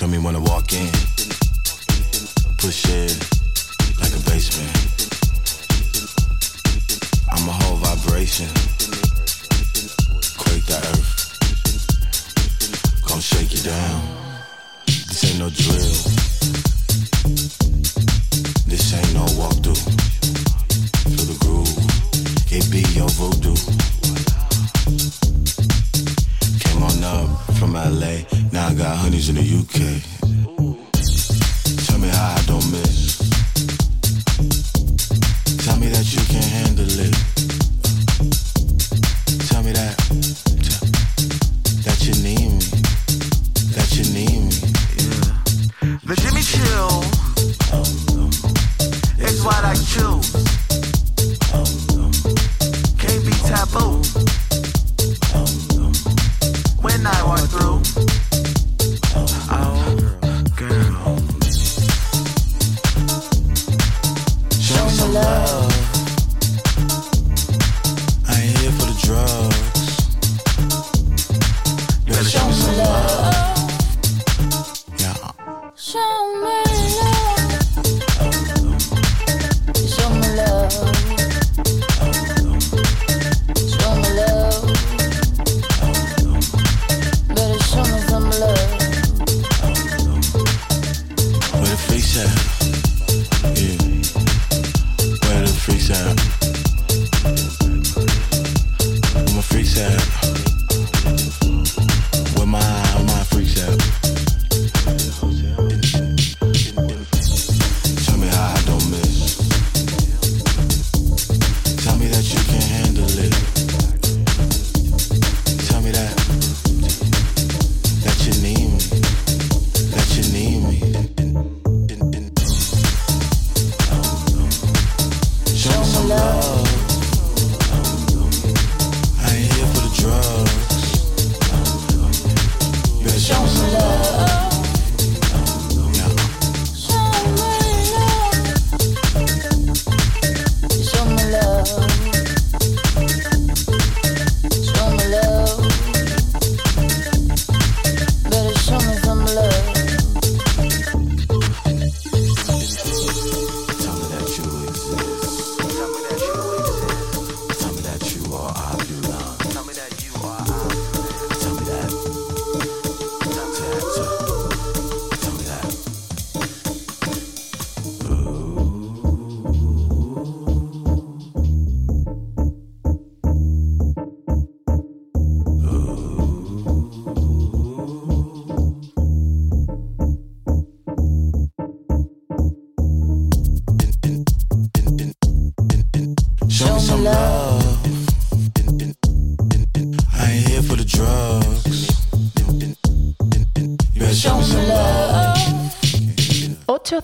Feel me when I walk in. Push it like a basement. I'm a whole vibration.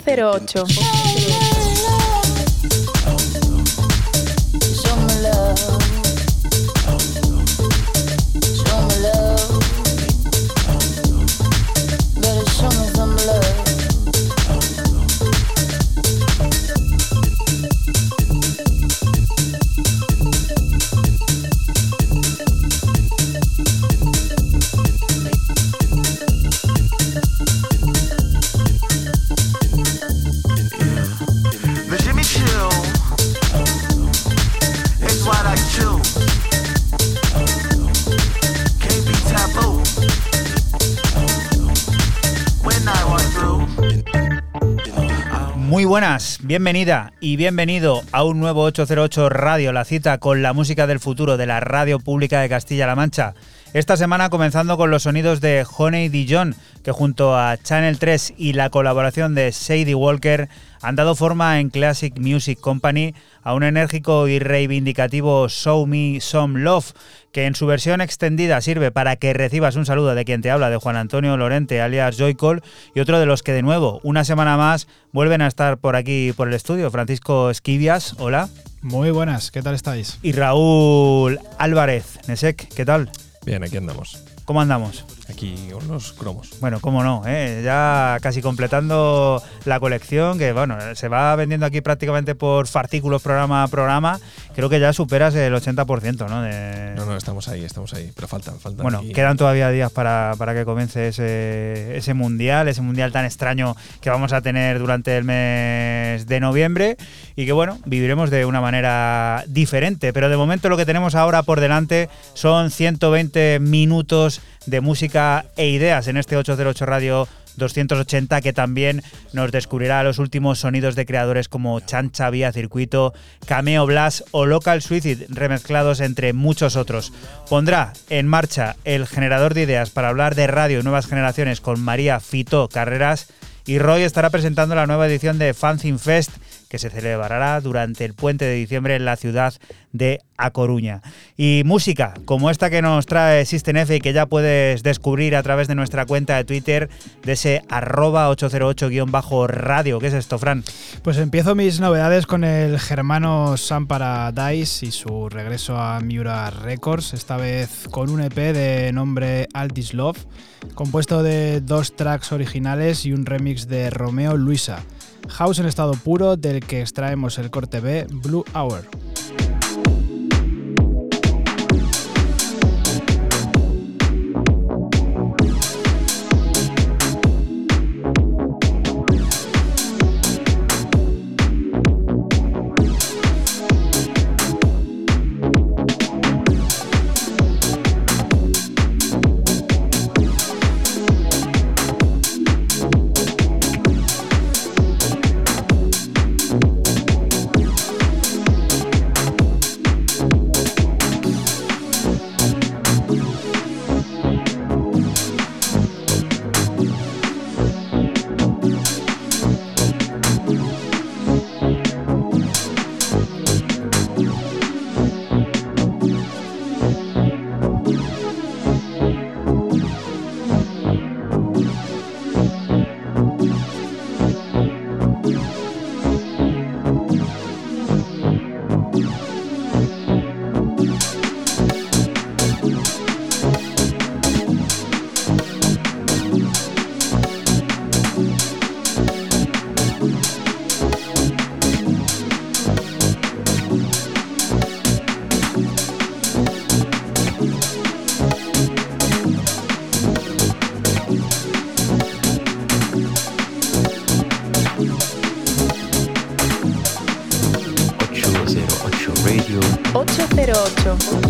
08. Bienvenida y bienvenido a un nuevo 808 Radio, la cita con la música del futuro de la Radio Pública de Castilla-La Mancha. Esta semana comenzando con los sonidos de Honey Dijon, que junto a Channel 3 y la colaboración de Sadie Walker han dado forma en Classic Music Company a un enérgico y reivindicativo Show Me Some Love, que en su versión extendida sirve para que recibas un saludo de quien te habla, de Juan Antonio Lorente, alias Joycol, y otro de los que de nuevo, una semana más, vuelven a estar por aquí, por el estudio, Francisco Esquivias, hola. Muy buenas, ¿qué tal estáis? Y Raúl Álvarez, Nesek, ¿qué tal? Bien, aquí andamos. ¿Cómo andamos? Aquí unos cromos. Bueno, cómo no, ¿eh? ya casi completando la colección, que bueno, se va vendiendo aquí prácticamente por artículos programa a programa. Creo que ya superas el 80%, ¿no? De... No, no, estamos ahí, estamos ahí, pero faltan, faltan. Bueno, aquí. quedan todavía días para, para que comience ese, ese mundial, ese mundial tan extraño que vamos a tener durante el mes de noviembre y que bueno, viviremos de una manera diferente. Pero de momento lo que tenemos ahora por delante son 120 minutos de música e ideas en este 808 Radio 280 que también nos descubrirá los últimos sonidos de creadores como Chancha Vía Circuito, Cameo Blast o Local Suicide remezclados entre muchos otros. Pondrá en marcha el generador de ideas para hablar de radio y nuevas generaciones con María Fito Carreras y Roy estará presentando la nueva edición de Fanzine Fest que se celebrará durante el puente de diciembre en la ciudad de A Coruña. Y música, como esta que nos trae System F y que ya puedes descubrir a través de nuestra cuenta de Twitter, de ese arroba 808-radio. ¿Qué es esto, Fran? Pues empiezo mis novedades con el germano Sam Paradise y su regreso a Miura Records, esta vez con un EP de nombre Altis Love, compuesto de dos tracks originales y un remix de Romeo Luisa. House en estado puro del que extraemos el corte B Blue Hour. love.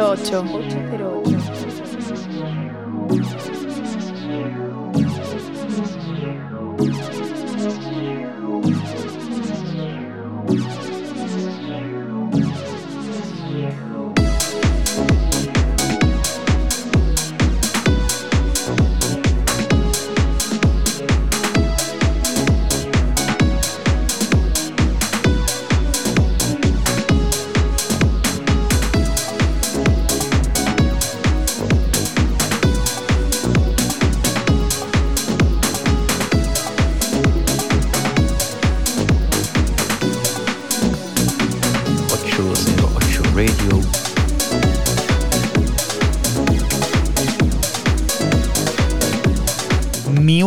08.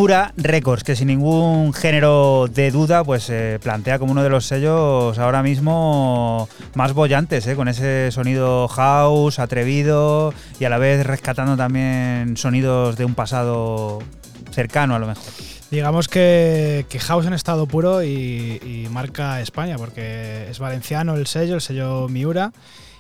Miura Records, que sin ningún género de duda, pues se plantea como uno de los sellos ahora mismo más bollantes, ¿eh? con ese sonido house, atrevido y a la vez rescatando también sonidos de un pasado cercano a lo mejor. Digamos que, que House en estado puro y, y marca España, porque es valenciano el sello, el sello Miura.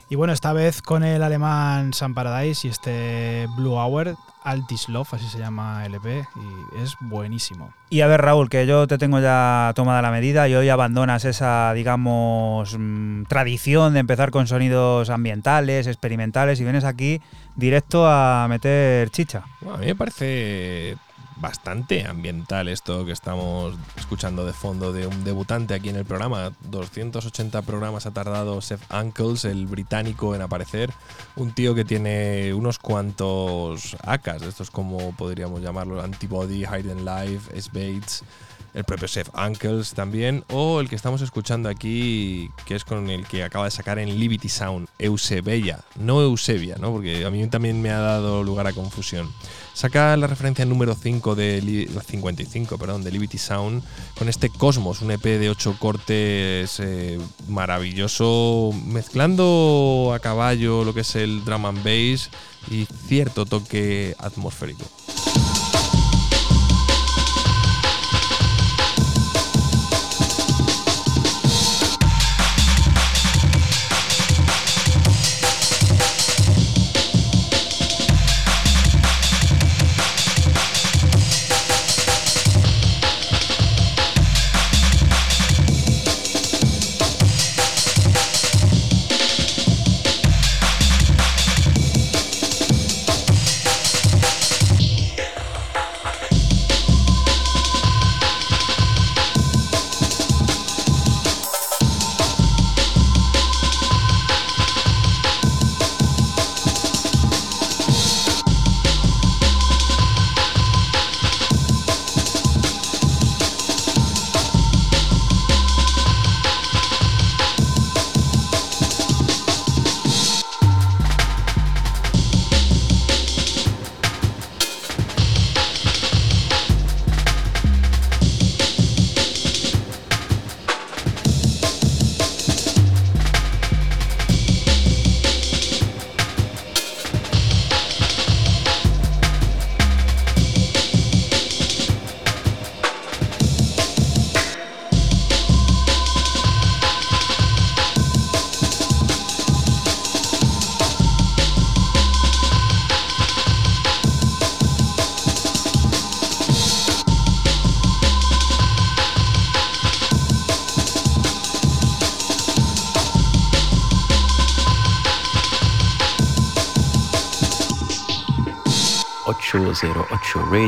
Y bueno, esta vez con el alemán Sun Paradise y este Blue Hour, Altis Love, así se llama el EP, y es buenísimo. Y a ver, Raúl, que yo te tengo ya tomada la medida y hoy abandonas esa, digamos, mm, tradición de empezar con sonidos ambientales, experimentales, y vienes aquí directo a meter chicha. Bueno, a mí me parece bastante ambiental esto que estamos escuchando de fondo de un debutante aquí en el programa. 280 programas ha tardado Seth Uncles, el británico, en aparecer. Un tío que tiene unos cuantos AKs, estos como podríamos llamarlo, Antibody, Hidden Life, S-Bates, el propio Seth Uncles también, o el que estamos escuchando aquí, que es con el que acaba de sacar en Liberty Sound, Eusebia, no Eusebia, ¿no? porque a mí también me ha dado lugar a confusión. Saca la referencia número 5 de Li- 55, perdón, de Liberty Sound con este Cosmos, un EP de 8 cortes eh, maravilloso, mezclando a caballo lo que es el drum and bass y cierto toque atmosférico.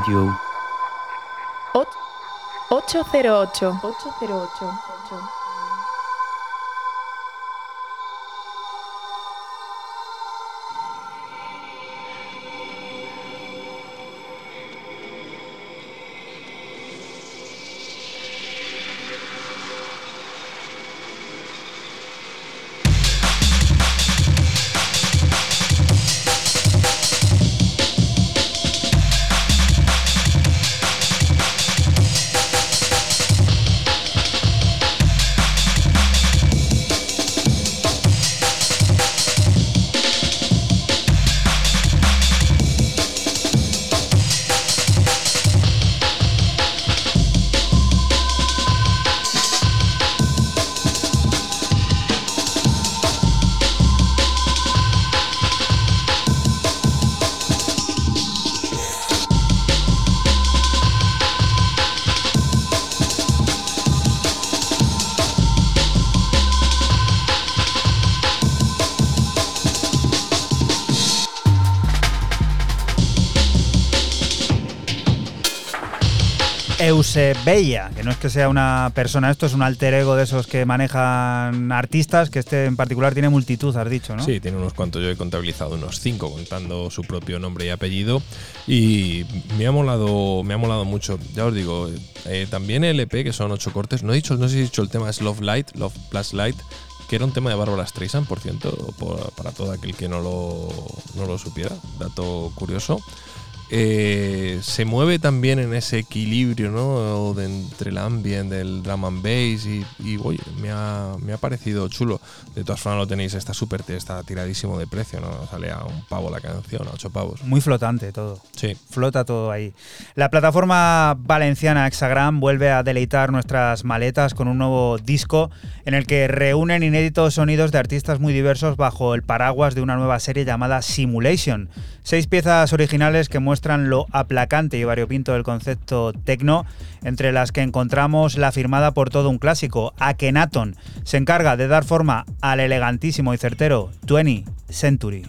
Radio. 808. 808. Eusebia, que no es que sea una persona, esto es un alter ego de esos que manejan artistas, que este en particular tiene multitud, has dicho, ¿no? Sí, tiene unos cuantos. Yo he contabilizado unos cinco contando su propio nombre y apellido. Y me ha molado, me ha molado mucho. Ya os digo, eh, también el EP, que son ocho cortes. No he dicho, no sé si he dicho el tema es Love Light, Love Plus Light, que era un tema de Bárbara Streisand, por cierto, por- para todo aquel que no lo, no lo supiera, dato curioso. Eh, se mueve también en ese equilibrio ¿no? de entre el ambient del drum and bass y, y, oye, me ha, me ha parecido chulo. De todas formas lo tenéis, está súper, está tiradísimo de precio, ¿no? Sale a un pavo la canción, a ocho pavos. Muy flotante todo. Sí. Flota todo ahí. La plataforma valenciana Hexagram vuelve a deleitar nuestras maletas con un nuevo disco en el que reúnen inéditos sonidos de artistas muy diversos bajo el paraguas de una nueva serie llamada Simulation. Seis piezas originales que muestran lo aplacante y variopinto del concepto techno, entre las que encontramos la firmada por todo un clásico, Akenaton. Se encarga de dar forma al elegantísimo y certero 20 Century.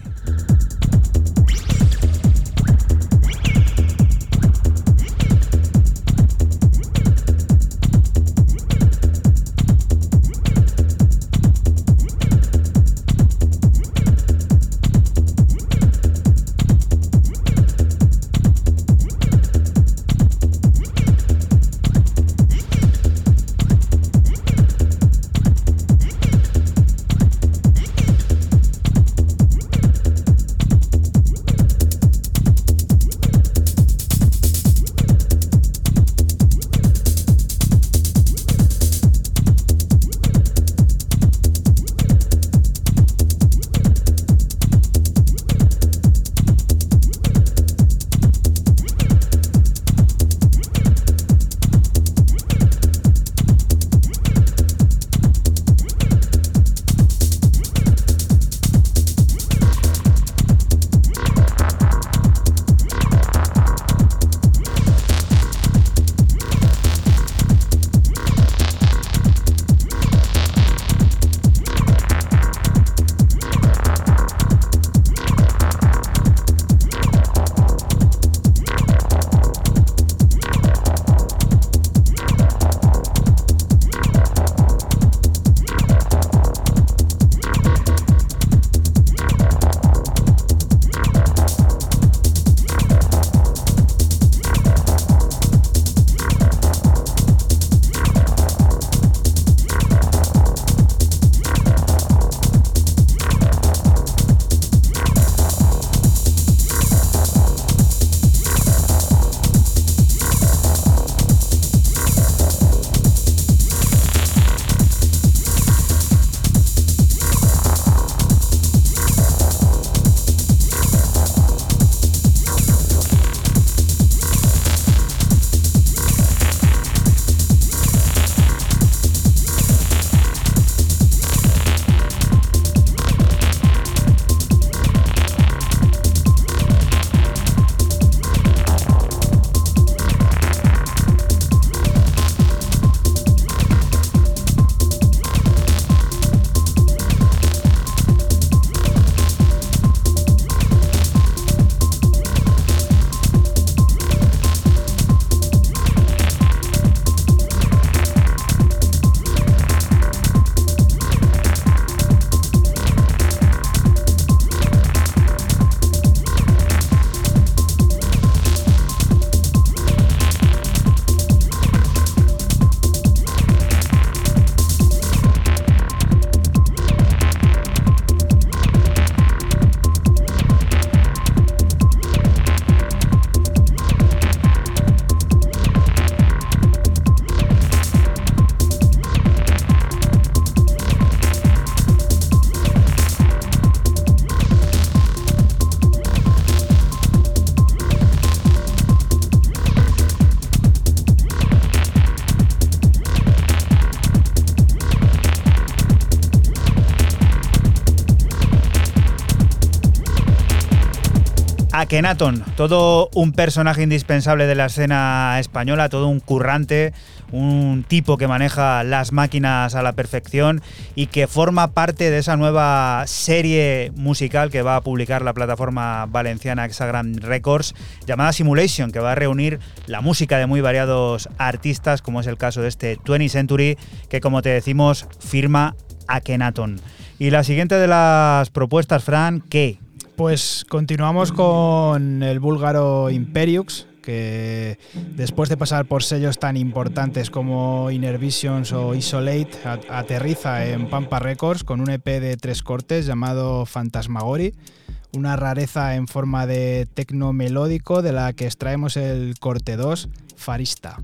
Akenaton, todo un personaje indispensable de la escena española, todo un currante, un tipo que maneja las máquinas a la perfección y que forma parte de esa nueva serie musical que va a publicar la plataforma valenciana Hexagram Records llamada Simulation, que va a reunir la música de muy variados artistas, como es el caso de este 20 Century, que como te decimos firma Akenaton. Y la siguiente de las propuestas, Fran, ¿qué? Pues continuamos con el búlgaro Imperiux, que después de pasar por sellos tan importantes como Inner Visions o Isolate, aterriza en Pampa Records con un EP de tres cortes llamado Fantasmagori, una rareza en forma de tecno melódico de la que extraemos el corte 2, Farista.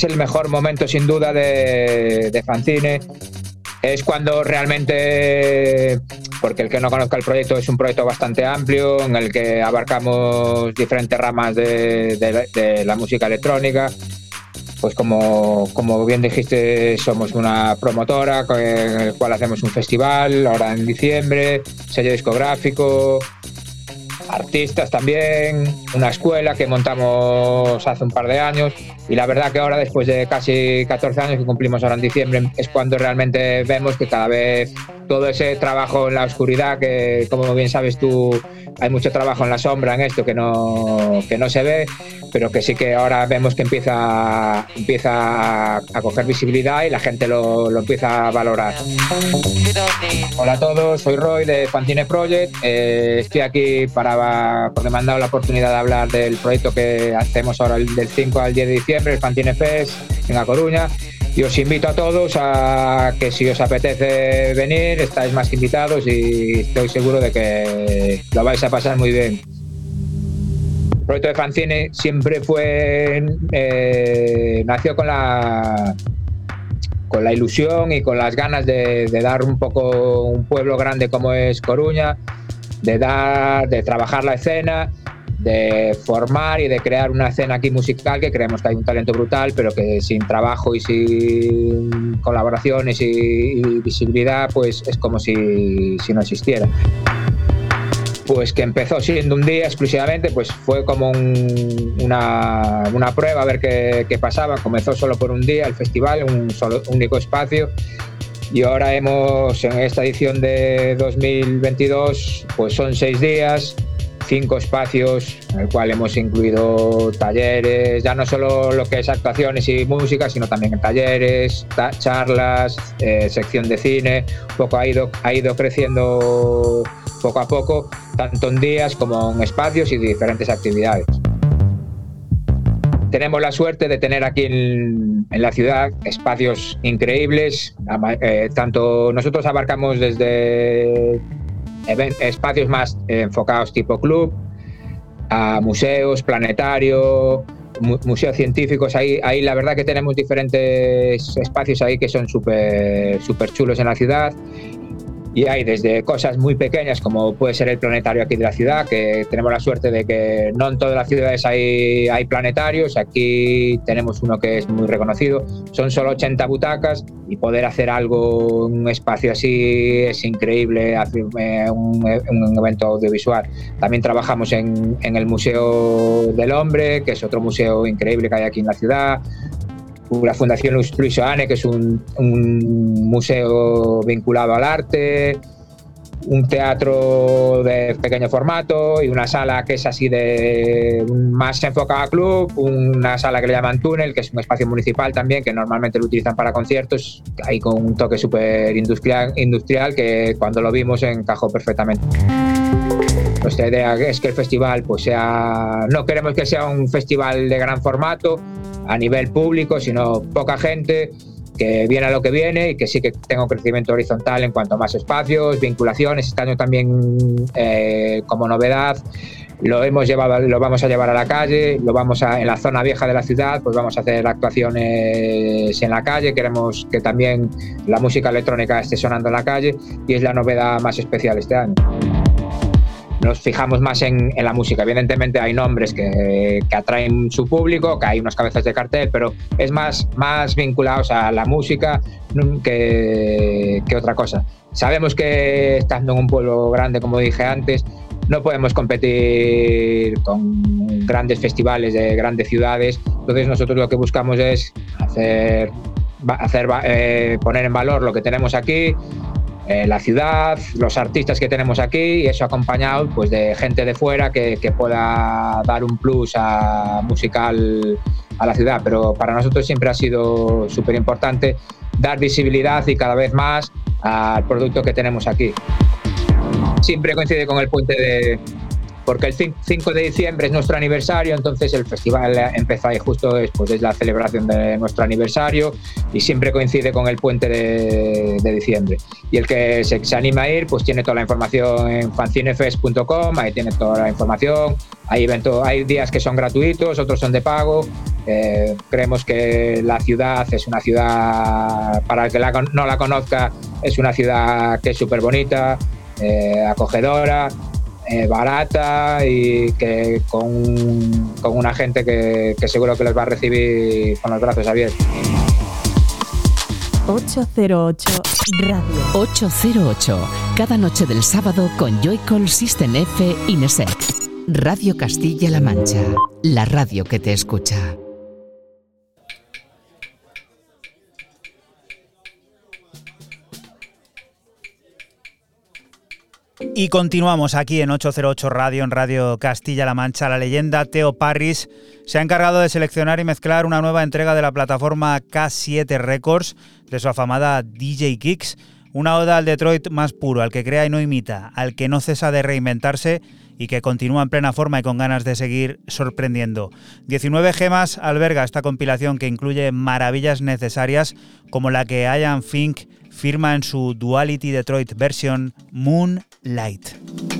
Es el mejor momento sin duda de, de Fanzine. Es cuando realmente, porque el que no conozca el proyecto es un proyecto bastante amplio en el que abarcamos diferentes ramas de, de- de la música electrónica. Pues como, como bien dijiste, somos una promotora con el cual hacemos un festival ahora en diciembre, sello discográfico, artistas también, una escuela que montamos hace un par de años y la verdad que ahora después de casi 14 años que cumplimos ahora en diciembre es cuando realmente vemos que cada vez todo ese trabajo en la oscuridad que como bien sabes tú hay mucho trabajo en la sombra en esto que no, que no se ve pero que sí que ahora vemos que empieza, empieza a coger visibilidad y la gente lo, lo empieza a valorar. Hola a todos, soy Roy de Fantine Project. Eh, estoy aquí para, porque me han dado la oportunidad de hablar del proyecto que hacemos ahora del 5 al 10 de diciembre, el Fantine Fest en La Coruña. Y os invito a todos a que si os apetece venir, estáis más que invitados y estoy seguro de que lo vais a pasar muy bien. El proyecto de Fanzine siempre fue. eh, nació con la. con la ilusión y con las ganas de, de dar un poco un pueblo grande como es Coruña, de dar, de trabajar la escena, de formar y de crear una escena aquí musical que creemos que hay un talento brutal, pero que sin trabajo y sin colaboraciones y, visibilidad, pues es como si, no existiera pues que empezó siendo un día exclusivamente, pues fue como un- una, una prueba a ver qué, qué pasaba. Comenzó solo por un día el festival, un solo, único espacio. Y ahora hemos, en esta edición de 2022, pues son seis días, cinco espacios, en el cual hemos incluido talleres, ya no solo lo que es actuaciones y música, sino también talleres, ta- charlas, eh, sección de cine. Poco ha ido, ha ido creciendo poco a poco, tanto en días como en espacios y diferentes actividades. Tenemos la suerte de tener aquí en, la ciudad espacios increíbles. Eh, tanto nosotros abarcamos desde espacios más eh, enfocados tipo club, a museos, planetario, mu- museos científicos. Ahí, ahí la verdad que tenemos diferentes espacios ahí que son súper súper chulos en la ciudad. Y hay desde cosas muy pequeñas como puede ser el planetario aquí de la ciudad, que tenemos la suerte de que no en todas las ciudades hay, hay planetarios, aquí tenemos uno que es muy reconocido, son solo 80 butacas y poder hacer algo, un espacio así es increíble, eh, un, un evento audiovisual. También trabajamos en, en el Museo del Hombre, que es otro museo increíble que hay aquí en la ciudad, la Fundación Luis Oane, que es un, un museo vinculado al arte, un teatro de pequeño formato y una sala que es así de más enfocada a club, una sala que le llaman túnel, que es un espacio municipal también, que normalmente lo utilizan para conciertos, ahí con un toque súper industrial, industrial que cuando lo vimos encajó perfectamente. Nuestra idea es que el festival pues sea, no queremos que sea un festival de gran formato a nivel público, sino poca gente que viene a lo que viene y que sí que tenga un crecimiento horizontal en cuanto a más espacios, vinculaciones. Este año también eh, como novedad lo hemos llevado, lo vamos a llevar a la calle, lo vamos a en la zona vieja de la ciudad, pues vamos a hacer actuaciones en la calle. Queremos que también la música electrónica esté sonando en la calle y es la novedad más especial este año nos fijamos más en, la música. Evidentemente hay nombres que, que, atraen su público, que hay unas cabezas de cartel, pero es más, más vinculados a la música que, que otra cosa. Sabemos que estando en un pueblo grande, como dije antes, no podemos competir con grandes festivales de grandes ciudades. Entonces nosotros lo que buscamos es hacer, hacer eh, poner en valor lo que tenemos aquí, eh, la ciudad, los artistas que tenemos aquí y eso acompañado pues, de gente de fuera que, que pueda dar un plus a, musical a la ciudad. Pero para nosotros siempre ha sido súper importante dar visibilidad y cada vez más al producto que tenemos aquí. Siempre coincide con el puente de, porque el 5 de diciembre es nuestro aniversario, entonces el festival empezó ahí justo después de la celebración de nuestro aniversario y siempre coincide con el puente de, de diciembre. Y el que se, se, anima a ir, pues tiene toda la información en fancinefest.com, ahí tiene toda la información, hay, evento, hay días que son gratuitos, otros son de pago. Eh, creemos que la ciudad es una ciudad, para el que la, no la conozca, es una ciudad que es súper bonita, eh, acogedora, eh, barata y que con, con una gente que, que, seguro que les va a recibir con los brazos abiertos. 808 Radio. 808. Cada noche del sábado con Joycall System F Inesec. Radio Castilla-La Mancha, la radio que te escucha. Y continuamos aquí en 808 Radio, en Radio Castilla-La Mancha. La leyenda Teo Parris se ha encargado de seleccionar y mezclar una nueva entrega de la plataforma K7 Records de su afamada DJ Kicks. Una oda al Detroit más puro, al que crea y no imita, al que no cesa de reinventarse y que continúa en plena forma y con ganas de seguir sorprendiendo. 19 gemas alberga esta compilación que incluye maravillas necesarias como la que Ian Fink firma en su Duality Detroit versión Moonlight.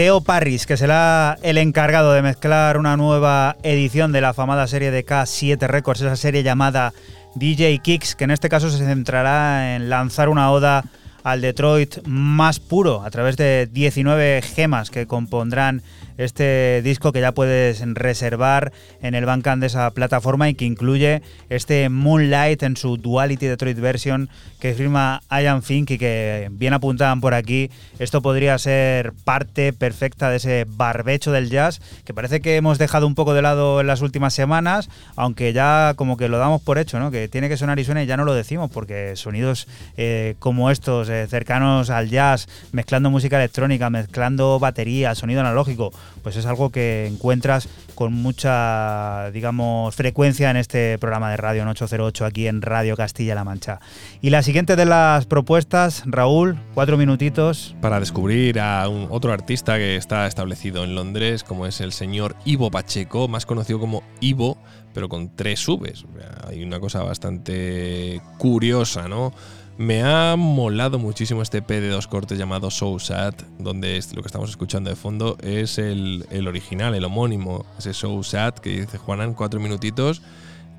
Teo Parris, que será el encargado de mezclar una nueva edición de la afamada serie de K7 Records, esa serie llamada DJ Kicks, que en este caso se centrará en lanzar una oda al Detroit más puro a través de 19 gemas que compondrán este disco que ya puedes reservar en el Bandcamp de esa plataforma y que incluye este Moonlight en su Duality Detroit version que firma Ian Fink y que bien apuntaban por aquí, esto podría ser parte perfecta de ese barbecho del jazz que parece que hemos dejado un poco de lado en las últimas semanas, aunque ya como que lo damos por hecho, ¿no? que tiene que sonar y suena y ya no lo decimos porque sonidos eh, como estos, eh, cercanos al jazz, mezclando música electrónica, mezclando batería, sonido analógico, pues es algo que encuentras con mucha, digamos, frecuencia en este programa de radio en 808 aquí en Radio Castilla-La Mancha. Y la siguiente de las propuestas, Raúl, cuatro minutitos. Para descubrir a un, otro artista que está establecido en Londres, como es el señor Ivo Pacheco, más conocido como Ivo, pero con tres Vs. Hay una cosa bastante curiosa, ¿no? Me ha molado muchísimo este P de dos cortes llamado So Sad, donde lo que estamos escuchando de fondo es el, el original, el homónimo, ese So Sad que dice Juanan, cuatro minutitos.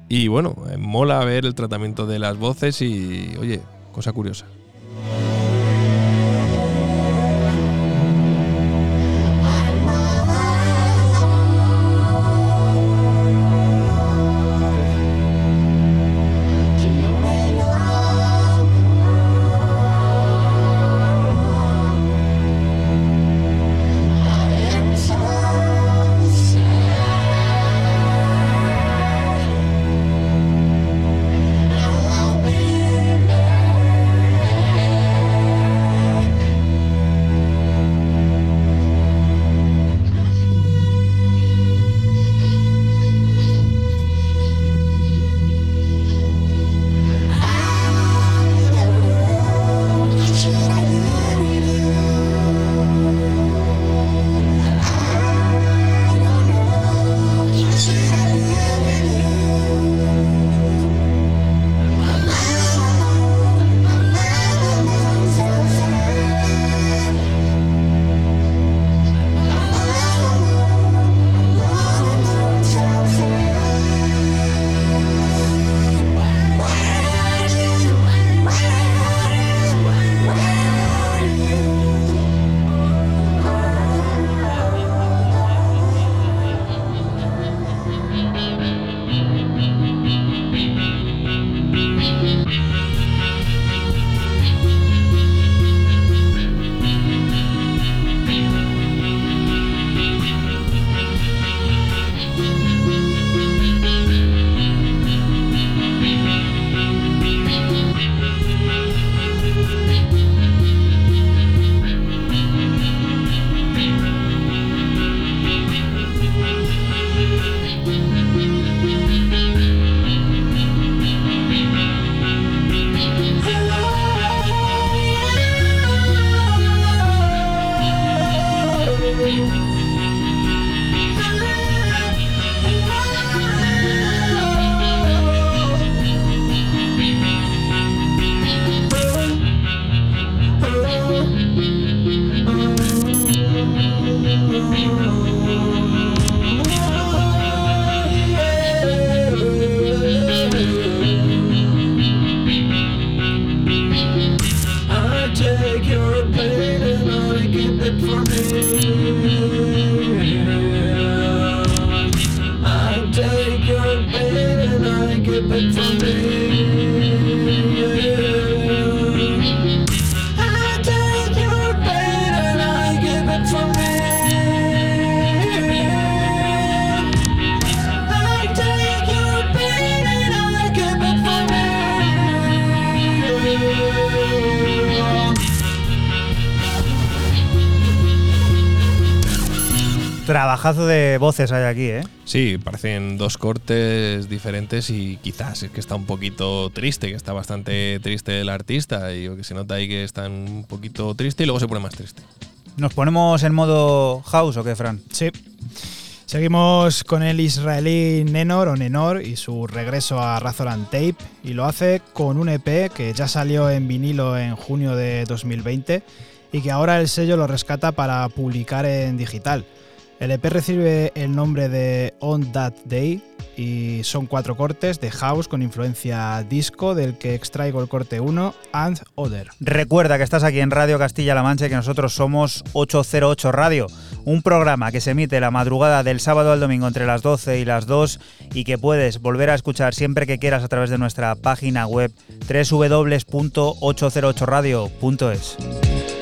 Y bueno, eh, mola ver el tratamiento de las voces y, oye, cosa curiosa. Trabajazo de voces hay aquí, ¿eh? Sí, parecen dos cortes diferentes y quizás es que está un poquito triste, que está bastante triste el artista y que se nota ahí que está un poquito triste y luego se pone más triste. ¿Nos ponemos en modo house o qué, Fran? Sí. Seguimos con el israelí Nenor o Nenor y su regreso a Razorand Tape y lo hace con un EP que ya salió en vinilo en junio de 2020 y que ahora el sello lo rescata para publicar en digital. El EP recibe el nombre de On That Day y son cuatro cortes de house con influencia disco, del que extraigo el corte 1, And Other. Recuerda que estás aquí en Radio Castilla-La Mancha y que nosotros somos 808 Radio, un programa que se emite la madrugada del sábado al domingo entre las 12 y las 2 y que puedes volver a escuchar siempre que quieras a través de nuestra página web www.808radio.es.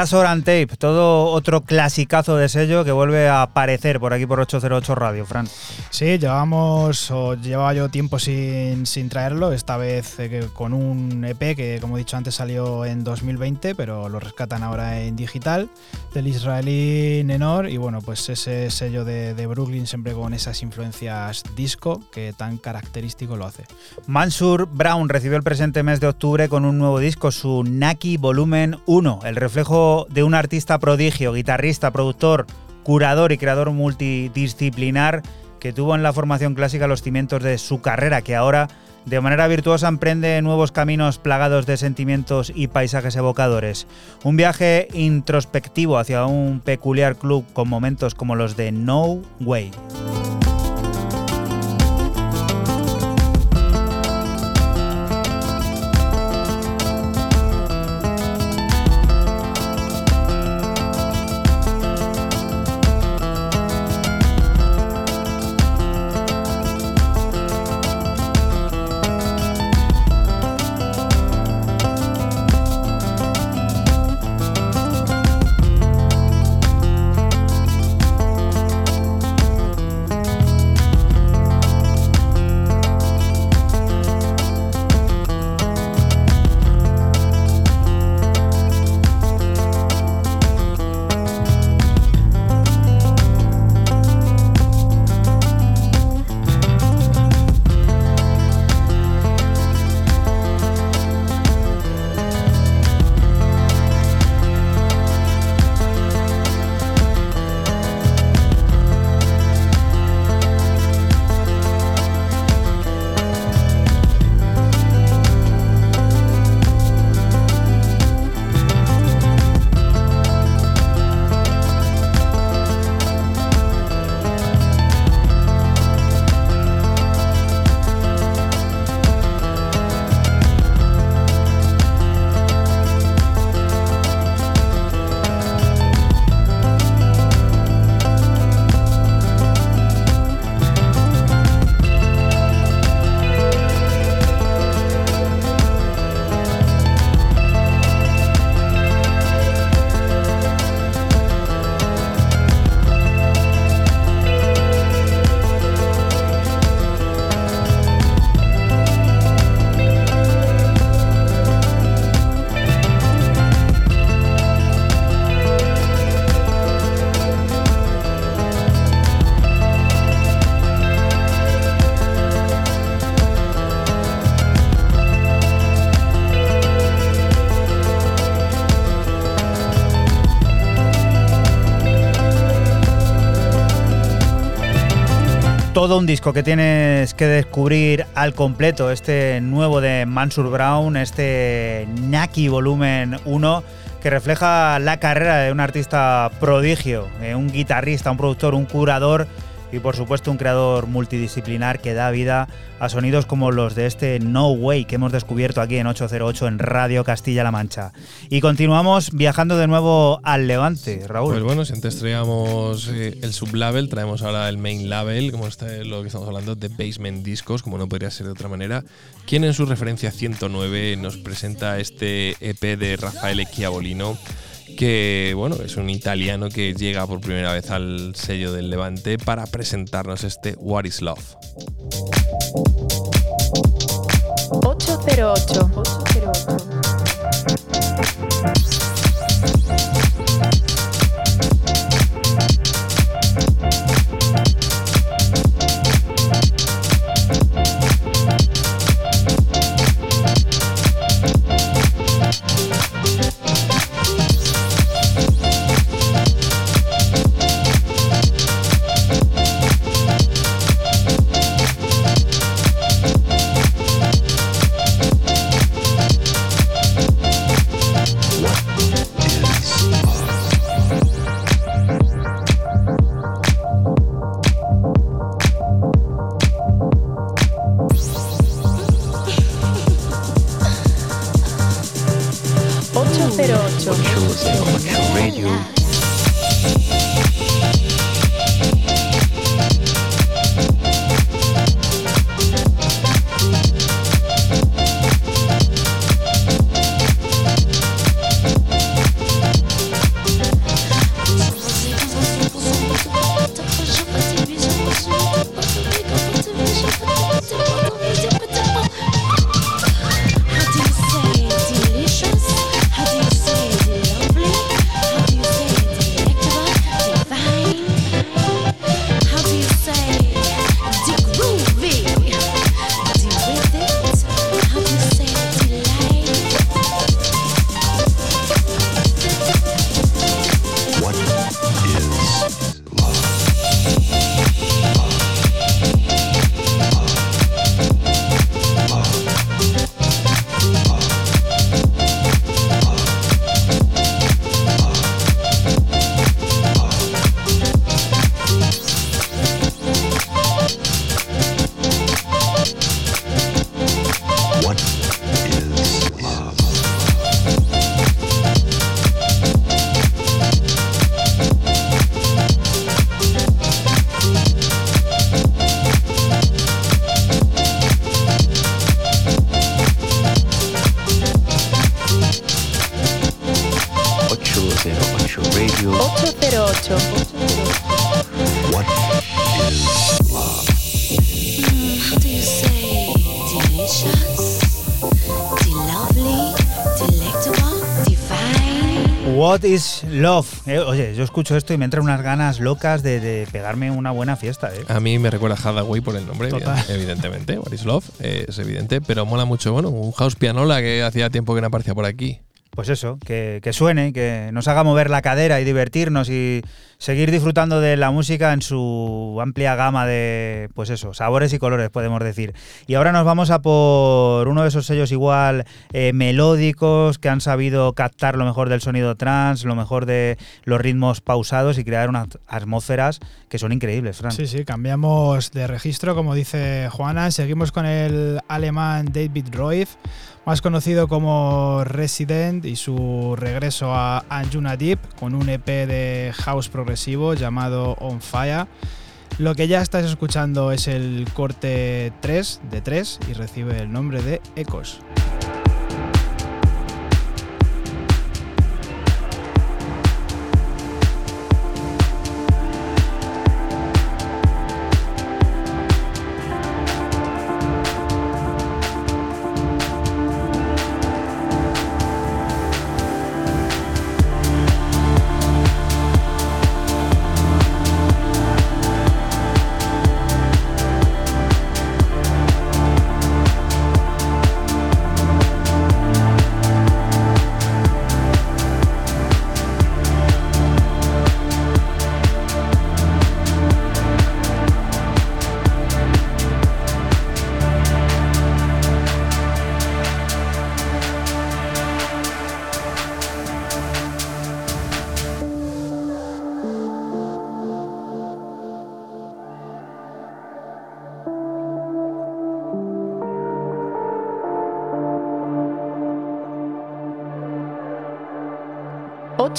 And Tape, todo otro clasicazo de sello que vuelve a aparecer por aquí por 808 Radio, Fran. Sí, llevamos, o llevaba yo tiempo sin, sin traerlo, esta vez eh, con un EP que como he dicho antes salió en 2020, pero lo rescatan ahora en digital, del israelí Nenor, y bueno, pues ese sello de, de Brooklyn siempre con esas influencias disco que tan característico lo hace. Mansur Brown recibió el presente mes de octubre con un nuevo disco, su Naki Volumen 1, el reflejo de un artista prodigio, guitarrista, productor, curador y creador multidisciplinar que tuvo en la formación clásica los cimientos de su carrera, que ahora de manera virtuosa emprende nuevos caminos plagados de sentimientos y paisajes evocadores. Un viaje introspectivo hacia un peculiar club con momentos como los de No Way. Todo un disco que tienes que descubrir al completo, este nuevo de Mansur Brown, este Naki Volumen 1, que refleja la carrera de un artista prodigio, eh, un guitarrista, un productor, un curador y por supuesto un creador multidisciplinar que da vida a sonidos como los de este No Way que hemos descubierto aquí en 808 en Radio Castilla-La Mancha. Y continuamos viajando de nuevo al Levante, Raúl. Pues bueno, si antes traíamos eh, el sublabel, traemos ahora el main label, como está lo que estamos hablando, de Basement Discos, como no podría ser de otra manera, quien en su referencia 109 nos presenta este EP de Rafael Chiabolino que bueno, es un italiano que llega por primera vez al sello del Levante para presentarnos este What is Love. 808. 808. Love. Eh, oye, yo escucho esto y me entran unas ganas locas de, de pegarme una buena fiesta. Eh. A mí me recuerda a Hathaway por el nombre, Total. evidentemente. What is Love, eh, es evidente, pero mola mucho. Bueno, un house pianola que hacía tiempo que no aparecía por aquí. Pues eso, que, que suene, que nos haga mover la cadera y divertirnos y seguir disfrutando de la música en su amplia gama de, pues eso, sabores y colores, podemos decir. Y ahora nos vamos a por uno de esos sellos igual eh, melódicos que han sabido captar lo mejor del sonido trans, lo mejor de los ritmos pausados y crear unas atmósferas que son increíbles, Fran. Sí, sí, cambiamos de registro, como dice Juana. Seguimos con el alemán David Roif, más conocido como Resident, y su regreso a Anjuna Deep con un EP de house progresivo llamado On Fire. Lo que ya estás escuchando es el corte 3 de 3 y recibe el nombre de Ecos.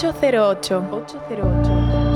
808. 808.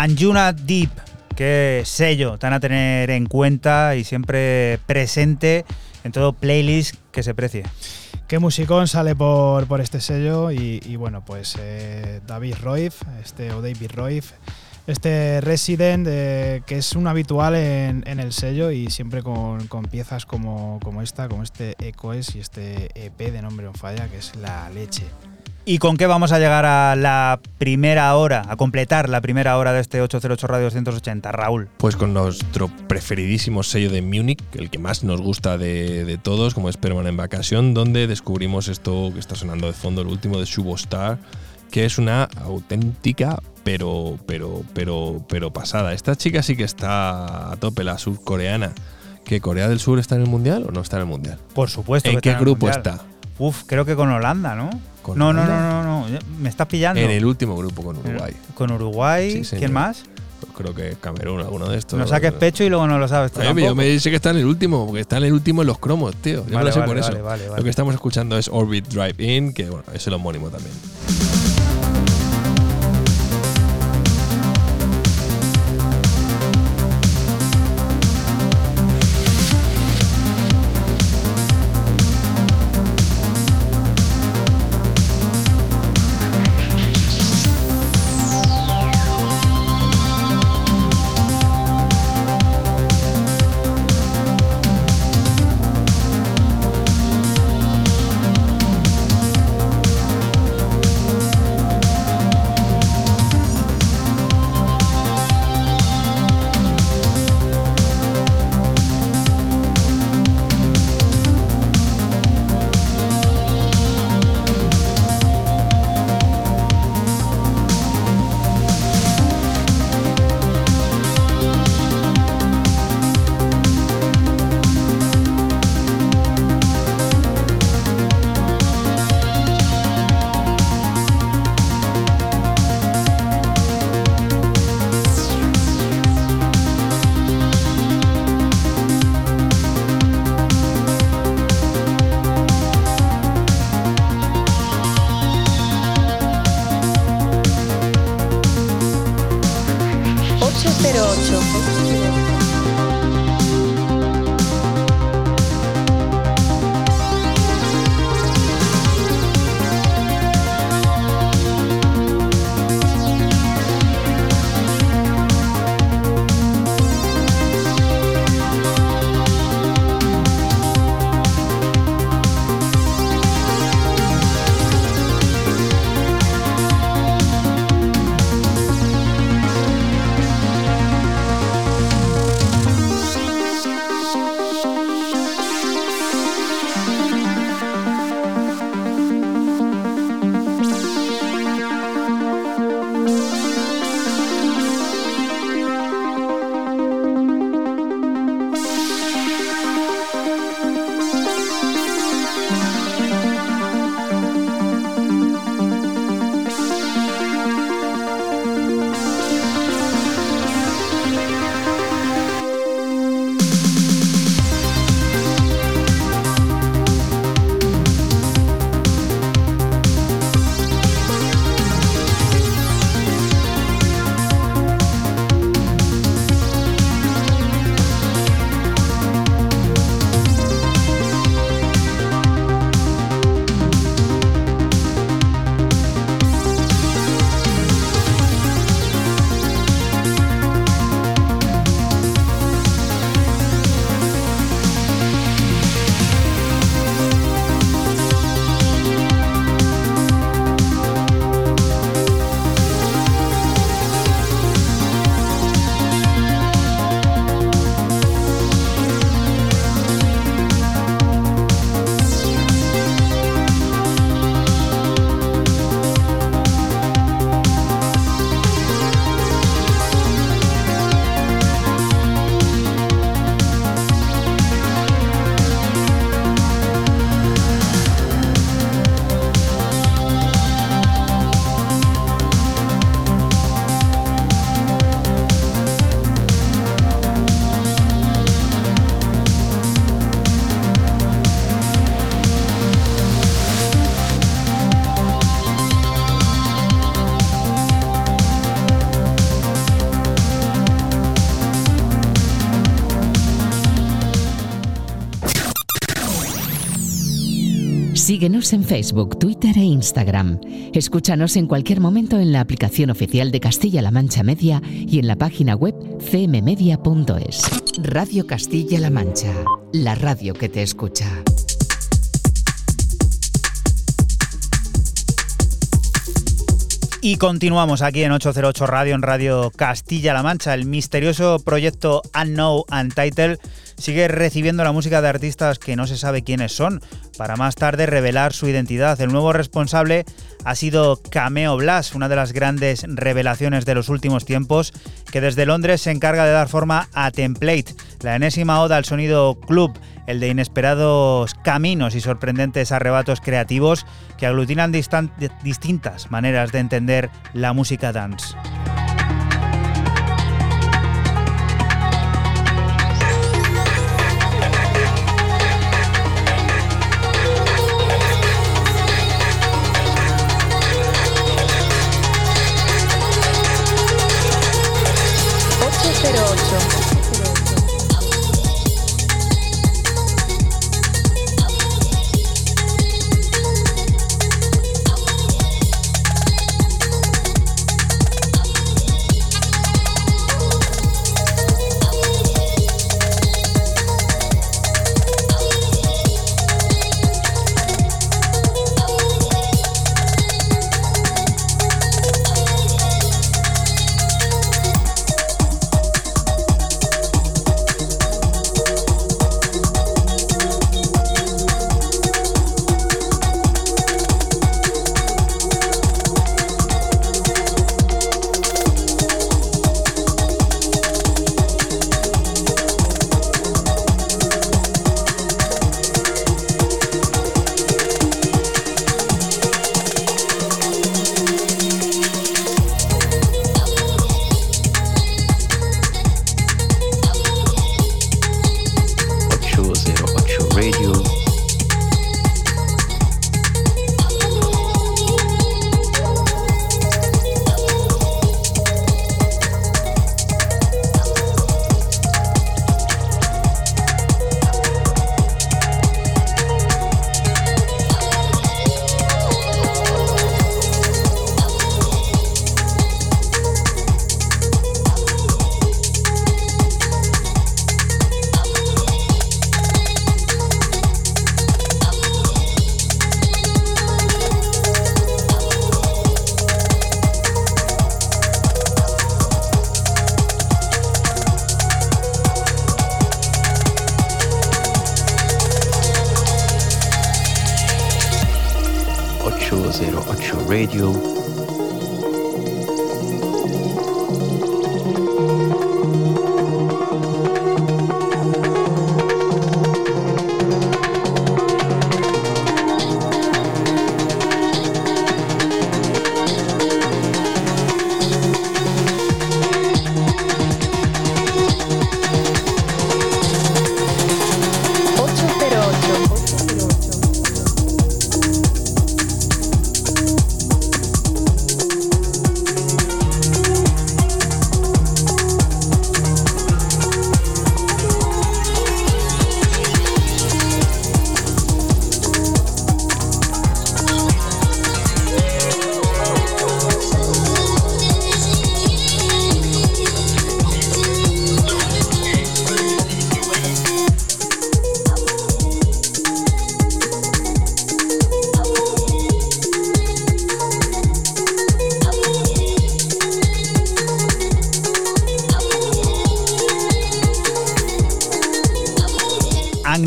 Anjuna Deep, qué sello tan a tener en cuenta y siempre presente en todo playlist que se precie. Qué musicón sale por, por este sello y, bueno, pues eh, David Roif, este, o David Roif, este Resident eh, que es un habitual en, en el sello y siempre con, con piezas como, como esta, como este Echoes y este EP de nombre on falla que es la leche. ¿Y con qué vamos a llegar a la primera hora, a completar la primera hora de este 808 Radio 280, Raúl? Pues con nuestro preferidísimo sello de Múnich, el que más nos gusta de, de todos, como es Permanent Vacation, donde descubrimos esto que está sonando de fondo, el último de Shubostar, que es una auténtica, pero, pero, pero, pero pasada. Esta chica sí que está a tope, la surcoreana. ¿Que Corea del Sur está en el Mundial o no está en el Mundial? Por supuesto. ¿En que qué está grupo está? Uf, creo que con Holanda, ¿no? ¿Con no, no, no, no, no, me estás pillando. En el último grupo con Uruguay. Con Uruguay, Sí. ¿quién más? Creo que Camerún, alguno de estos. No saques pecho y luego no lo sabes tú yo me dice que está en el último, porque está en el último en los cromos, tío. Yo me Vale, lo sé vale, por eso. vale, vale, Lo que estamos escuchando es Orbit Drive In, que bueno, es el homónimo también. Síguenos en Facebook, Twitter e Instagram. Escúchanos en cualquier momento en la aplicación oficial de Castilla-La Mancha Media y en la página web cmmedia.es. Radio Castilla-La Mancha, la radio que te escucha. Y continuamos aquí en 808 Radio, en Radio Castilla-La Mancha. El misterioso proyecto Unknown Untitled sigue recibiendo la música de artistas que no se sabe quiénes son, para más tarde revelar su identidad. El nuevo responsable ha sido Cameo Blast, una de las grandes revelaciones de los últimos tiempos, que desde Londres se encarga de dar forma a Template, la enésima oda al sonido club, el de inesperados caminos y sorprendentes arrebatos creativos que aglutinan distintas maneras de entender la música dance.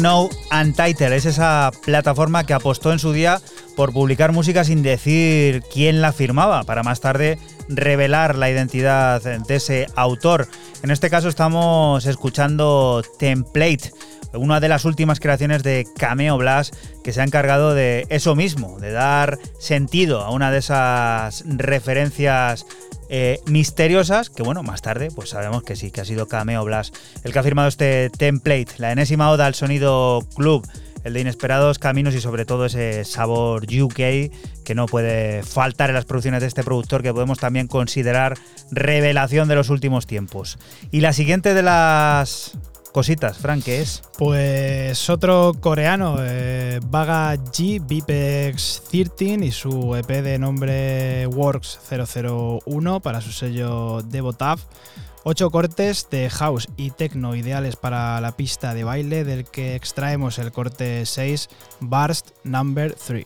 Unknown Untitled es esa plataforma que apostó en su día por publicar música sin decir quién la firmaba, para más tarde revelar la identidad de ese autor. En este caso estamos escuchando Template, una de las últimas creaciones de Cameo Blast que se ha encargado de eso mismo, de dar sentido a una de esas referencias eh, misteriosas, que bueno, más tarde pues sabemos que sí, que ha sido Cameo Blast el que ha firmado este template, la enésima oda al sonido club, el de inesperados caminos y sobre todo ese sabor UK que no puede faltar en las producciones de este productor que podemos también considerar revelación de los últimos tiempos. Y la siguiente de las cositas, Frank, ¿qué es? Pues otro coreano, eh, Vaga G, Vipex 13 y su EP de nombre Works 001 para su sello Devotav. Ocho cortes de house y techno ideales para la pista de baile, del que extraemos el corte 6, Burst Number 3.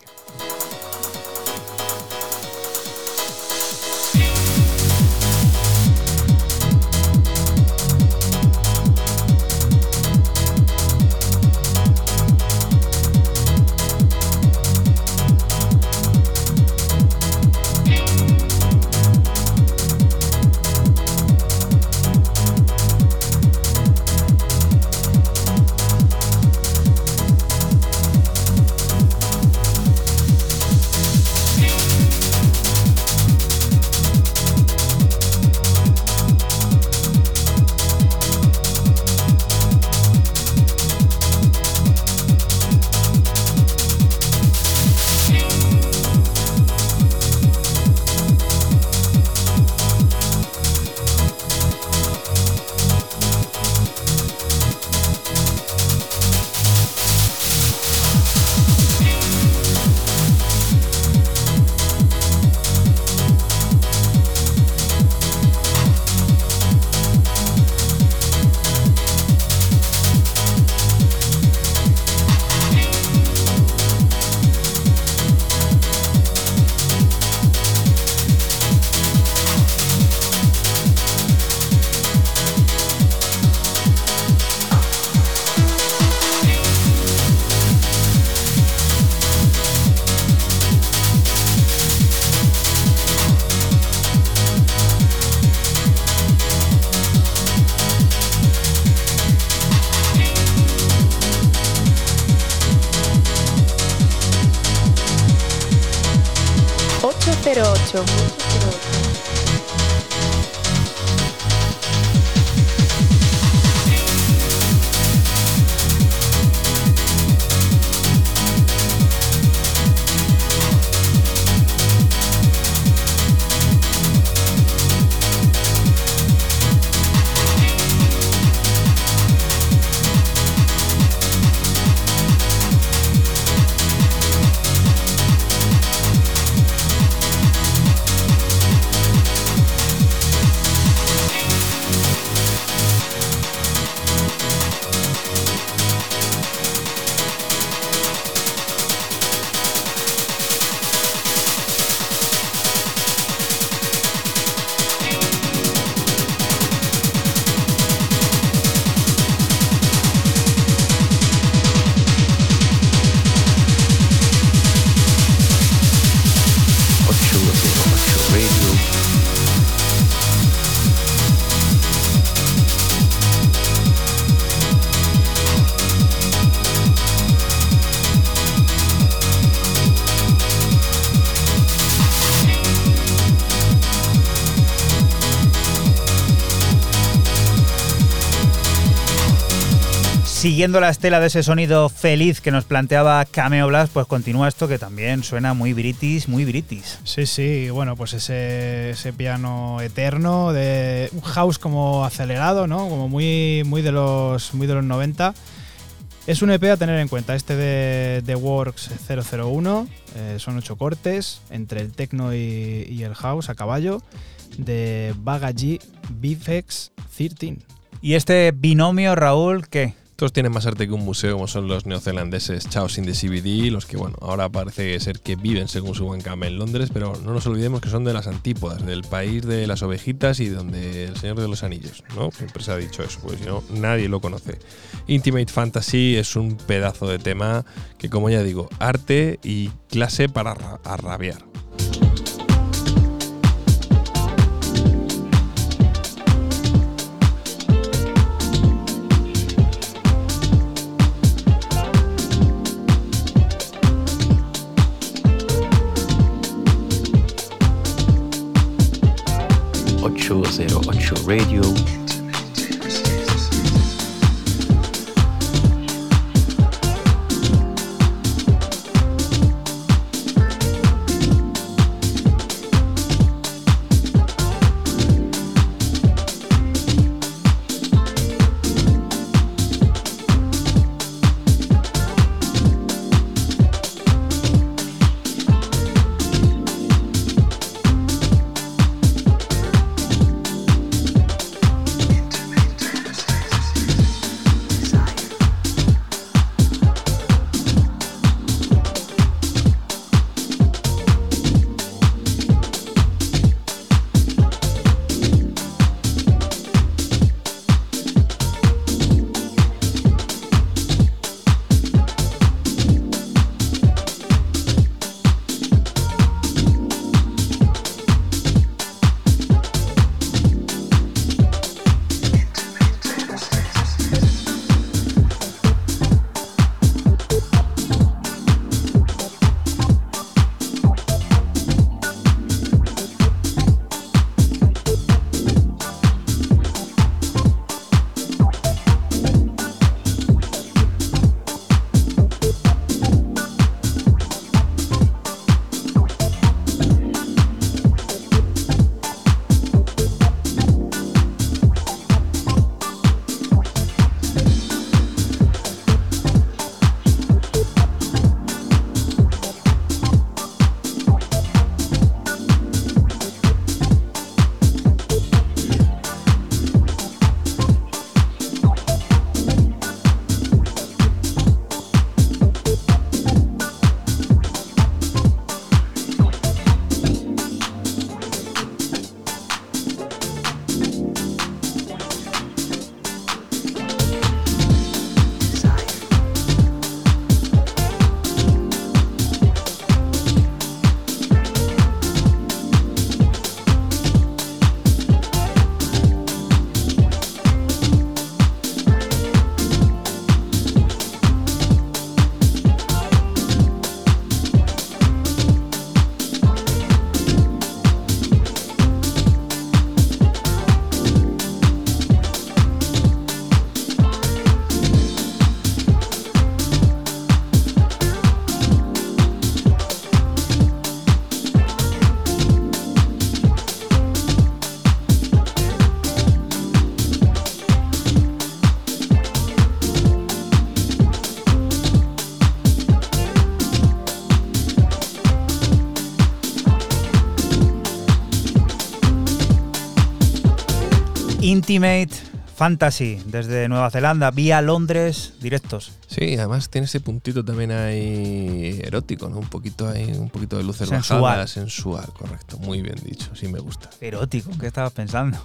Siguiendo la estela de ese sonido feliz que nos planteaba Cameo Blast, pues continúa esto que también suena muy british, muy british. Sí, sí, bueno, pues ese, ese piano eterno de un house como acelerado, ¿no? Como muy, muy, de, los, muy de los 90. Es un EP a tener en cuenta, este de The Works 001, eh, son ocho cortes entre el techno y, y el house a caballo, de Vaga G Bifex 13. ¿Y este binomio, Raúl, qué? Estos tienen más arte que un museo, como son los neozelandeses Chaos in the CBD, los que, bueno, ahora parece ser que viven según su buen cama en Londres, pero no nos olvidemos que son de las antípodas, del país de las ovejitas y donde el Señor de los Anillos, ¿no? Siempre se ha dicho eso, porque si no, nadie lo conoce. Intimate Fantasy es un pedazo de tema que, como ya digo, arte y clase para ra- arrabiar. Ocho zero ocho Radio. Intimate Fantasy desde Nueva Zelanda, vía Londres, directos. Sí, además tiene ese puntito también ahí erótico, ¿no? Un poquito ahí, un poquito de luces Sensual. bajadas, sensual, correcto. Muy bien dicho, sí me gusta. Erótico, ¿qué estabas pensando?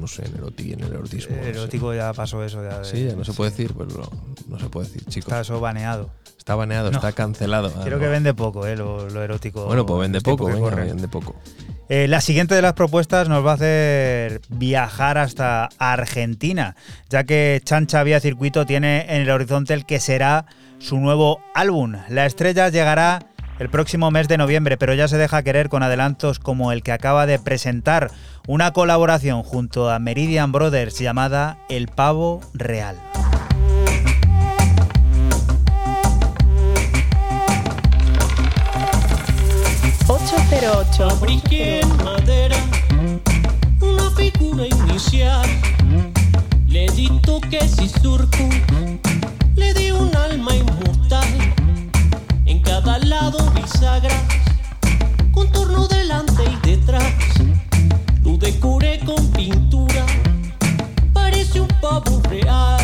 No sé, en erótico y en el erotismo. no sé. Erótico ya pasó eso. Ya de- Sí, ya no se puede decir, pero no, no se puede decir, chicos. Está eso baneado. Está baneado, No. está cancelado. Ah, Creo no. que vende poco, eh, lo, lo erótico. Bueno, pues vende poco, venga, vende poco. Eh, la siguiente de las propuestas nos va a hacer viajar hasta Argentina, ya que Chancha Vía Circuito tiene en el horizonte el que será su nuevo álbum. La estrella llegará el próximo mes de noviembre, pero ya se deja querer con adelantos como el que acaba de presentar, una colaboración junto a Meridian Brothers llamada El Pavo Real. 808. Fabriqué en madera una figura inicial. Le di toques y surco, le di un alma inmortal. En cada lado bisagras, contorno delante y detrás. Lo decoré con pintura, parece un pavo real.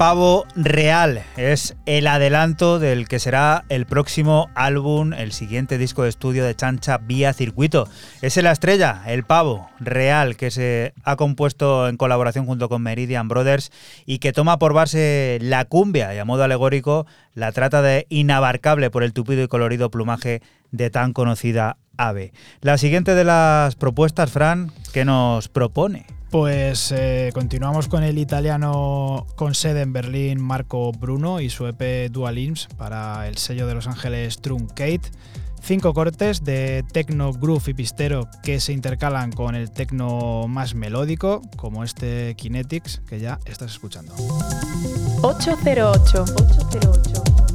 Pavo Real es el adelanto del que será el próximo álbum, el siguiente disco de estudio de Chancha vía circuito. Es la estrella, El Pavo Real, que se ha compuesto en colaboración junto con Meridian Brothers y que toma por base la cumbia y a modo alegórico la trata de inabarcable por el tupido y colorido plumaje de tan conocida ave. La siguiente de las propuestas, Fran, que nos propone. Pues eh, continuamos con el italiano con sede en Berlín Marco Bruno y su EP Dual Imps para el sello de Los Ángeles Truncate. Cinco cortes de techno, groove y pistero que se intercalan con el techno más melódico, como este Kinetics que ya estás escuchando. 808. 808.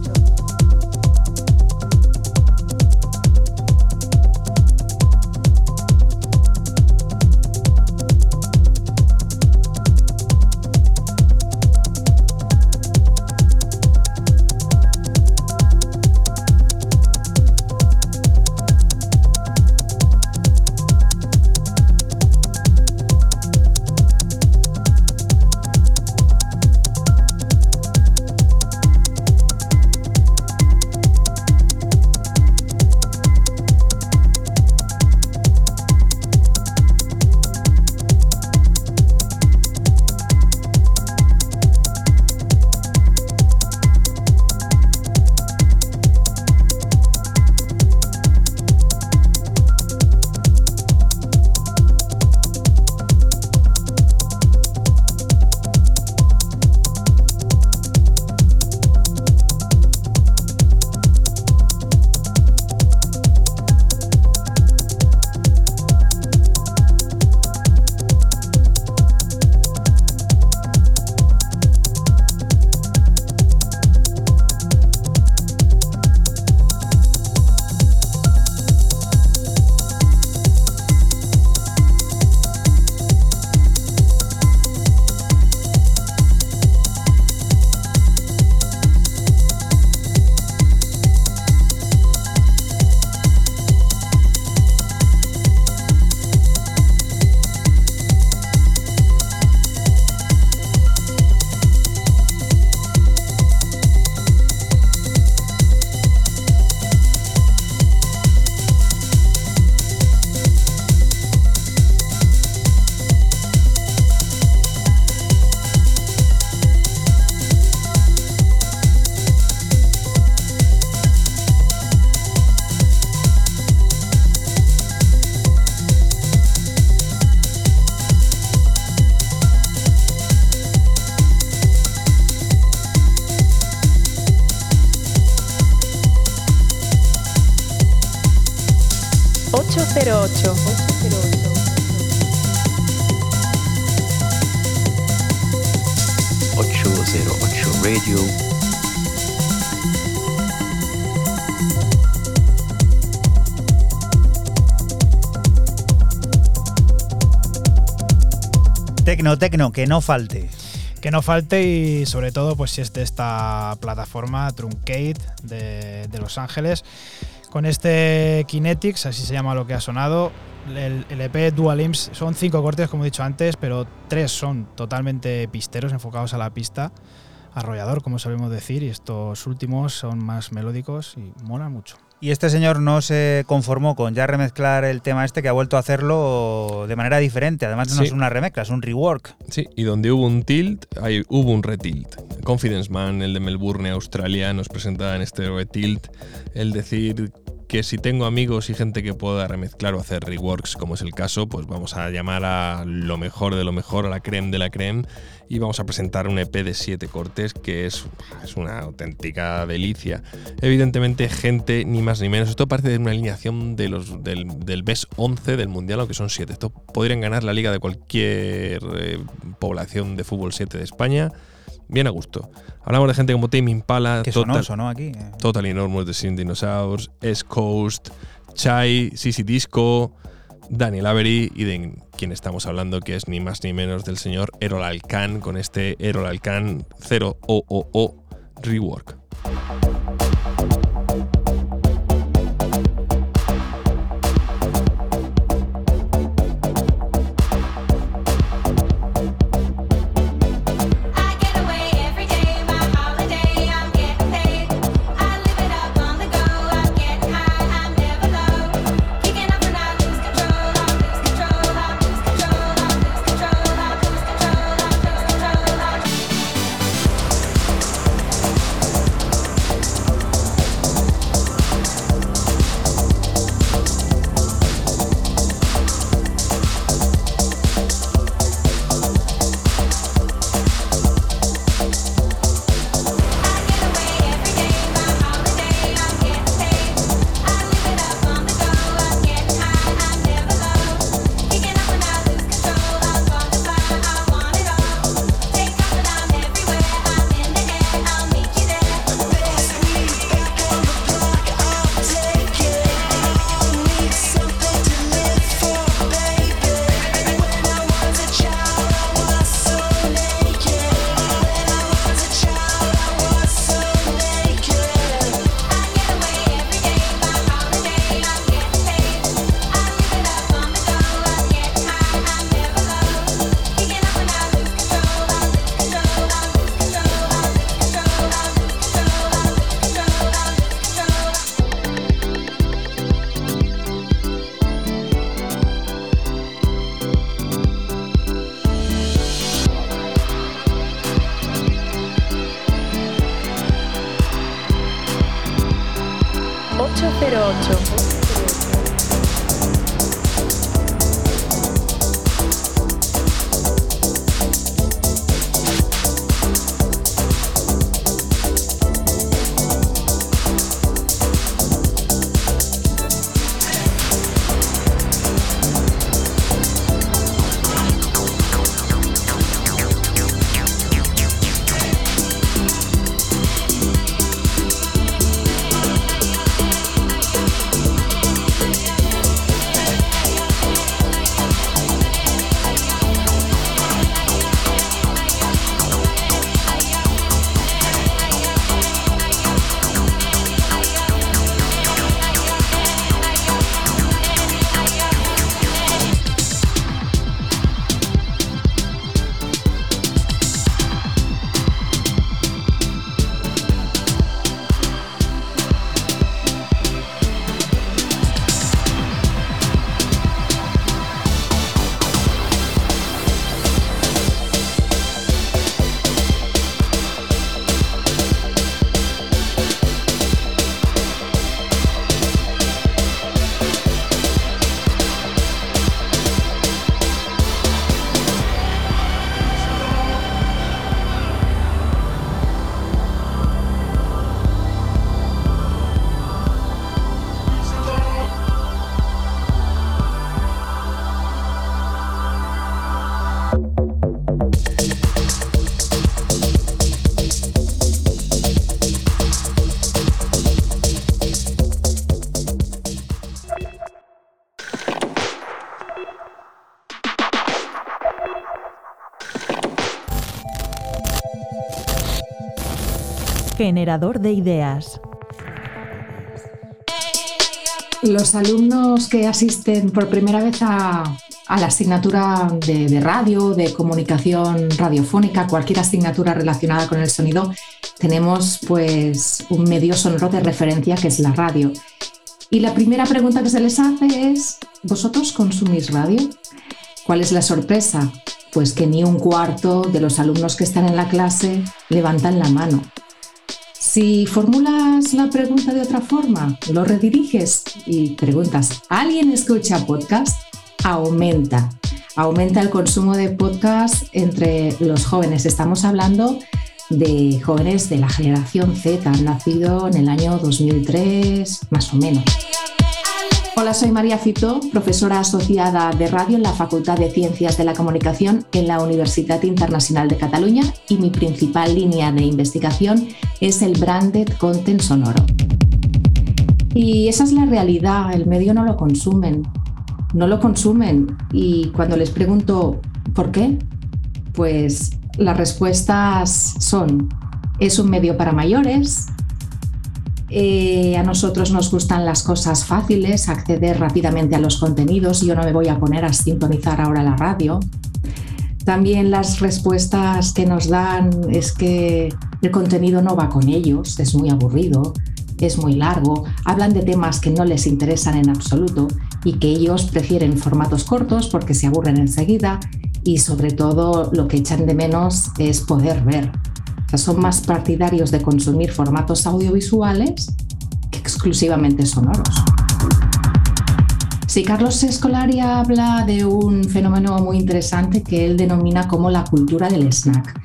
Tecno, que no falte. Que no falte y sobre todo pues si es de esta plataforma Truncate de, de Los Ángeles con este Kinetics, así se llama lo que ha sonado. El, el EP Dual Imps son cinco cortes como he dicho antes, pero tres son totalmente pisteros enfocados a la pista. Arrollador, como sabemos decir, y estos últimos son más melódicos y molan mucho. Y este señor no se conformó con ya remezclar el tema este, que ha vuelto a hacerlo de manera diferente. Además, no Sí. es una remezcla, es un rework. Sí, y donde hubo un tilt, ahí hubo un retilt. Confidence Man, el de Melbourne, Australia, nos presenta en este retilt el decir que si tengo amigos y gente que pueda remezclar o hacer reworks, como es el caso, pues vamos a llamar a lo mejor de lo mejor, a la creme de la creme, y vamos a presentar un EP de siete cortes que es, es una auténtica delicia. Evidentemente, gente ni más ni menos. Esto parece de una alineación de los, del, del BES 11 del Mundial, aunque son 7. Esto podrían ganar la liga de cualquier eh, población de fútbol 7 de España. Bien a gusto. Hablamos de gente como Tame Impala, Que sonó, sonó aquí. eh. Total Enormous de Sin Dinosaurs, S Coast, Chai, Sisi Disco, Daniel Avery y de quien estamos hablando, que es ni más ni menos del señor Erol Alcan con este Erol Alcan 0OOO Rework. Pero ocho. Generador de ideas. Los alumnos que asisten por primera vez a, la asignatura de, de radio, de comunicación radiofónica, cualquier asignatura relacionada con el sonido, tenemos pues un medio sonoro de referencia que es la radio. Y la primera pregunta que se les hace es, ¿vosotros consumís radio? ¿Cuál es la sorpresa? Pues que ni un cuarto de los alumnos que están en la clase levantan la mano. Si formulas la pregunta de otra forma, lo rediriges y preguntas, ¿alguien escucha podcast? Aumenta. Aumenta el consumo de podcast entre los jóvenes. Estamos hablando de jóvenes de la generación Z, han nacido en el año 2003, más o menos. Hola, soy María Fito, profesora asociada de radio en la Facultad de Ciencias de la Comunicación en la Universidad Internacional de Cataluña y mi principal línea de investigación es el branded content sonoro. Y esa es la realidad, el medio no lo consumen, no lo consumen y cuando les pregunto ¿por qué? Pues las respuestas son, es un medio para mayores, eh, a nosotros nos gustan las cosas fáciles, acceder rápidamente a los contenidos, yo no me voy a poner a sintonizar ahora la radio. También las respuestas que nos dan es que el contenido no va con ellos, es muy aburrido, es muy largo, hablan de temas que no les interesan en absoluto y que ellos prefieren formatos cortos porque se aburren enseguida y sobre todo lo que echan de menos es poder ver. Son más partidarios de consumir formatos audiovisuales que exclusivamente sonoros. Sí, Carlos Escolari habla de un fenómeno muy interesante que él denomina como la cultura del snack.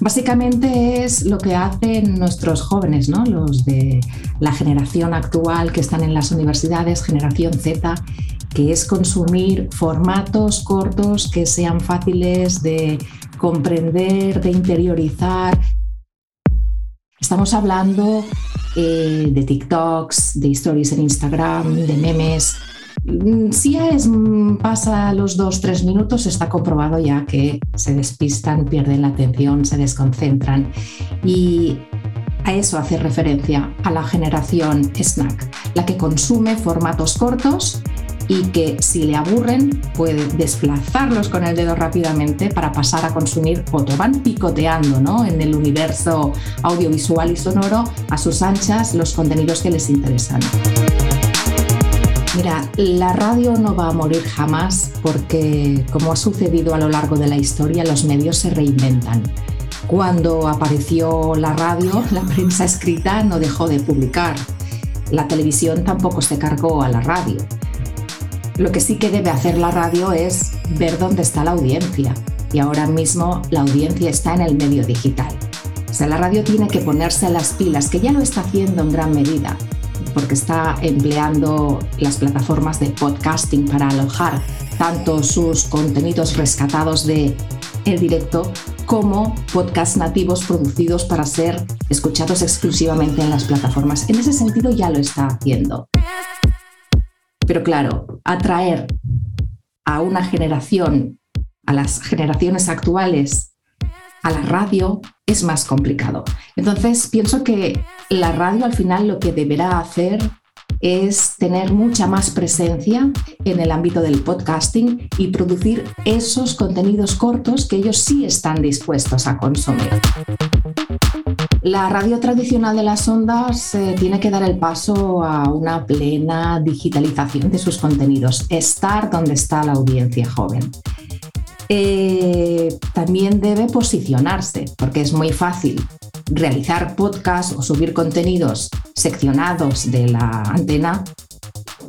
Básicamente es lo que hacen nuestros jóvenes, ¿no? los de la generación actual que están en las universidades, generación Z, que es consumir formatos cortos que sean fáciles de comprender, de interiorizar. Estamos hablando eh, de TikToks, de stories en Instagram, de memes. Mm, Si es, mm, pasa los dos, tres minutos, está comprobado ya que se despistan, pierden la atención, se desconcentran. Y a eso hace referencia a la generación snack, la que consume formatos cortos y que si le aburren puede desplazarlos con el dedo rápidamente para pasar a consumir otro. Van picoteando ¿no? en el universo audiovisual y sonoro a sus anchas los contenidos que les interesan. Mira, la radio no va a morir jamás porque, como ha sucedido a lo largo de la historia, los medios se reinventan. Cuando apareció la radio, la prensa escrita no dejó de publicar. La televisión tampoco se cargó a la radio. Lo que sí que debe hacer la radio es ver dónde está la audiencia. Y ahora mismo la audiencia está en el medio digital. O sea, la radio tiene que ponerse las pilas, que ya lo está haciendo en gran medida, porque está empleando las plataformas de podcasting para alojar tanto sus contenidos rescatados de el directo como podcasts nativos producidos para ser escuchados exclusivamente en las plataformas. En ese sentido ya lo está haciendo. Pero claro, atraer a una generación, a las generaciones actuales, a la radio es más complicado. Entonces, pienso que la radio al final lo que deberá hacer es tener mucha más presencia en el ámbito del podcasting y producir esos contenidos cortos que ellos sí están dispuestos a consumir. La radio tradicional de las ondas eh, tiene que dar el paso a una plena digitalización de sus contenidos, estar donde está la audiencia joven. Eh, también debe posicionarse, porque es muy fácil realizar podcasts o subir contenidos seccionados de la antena,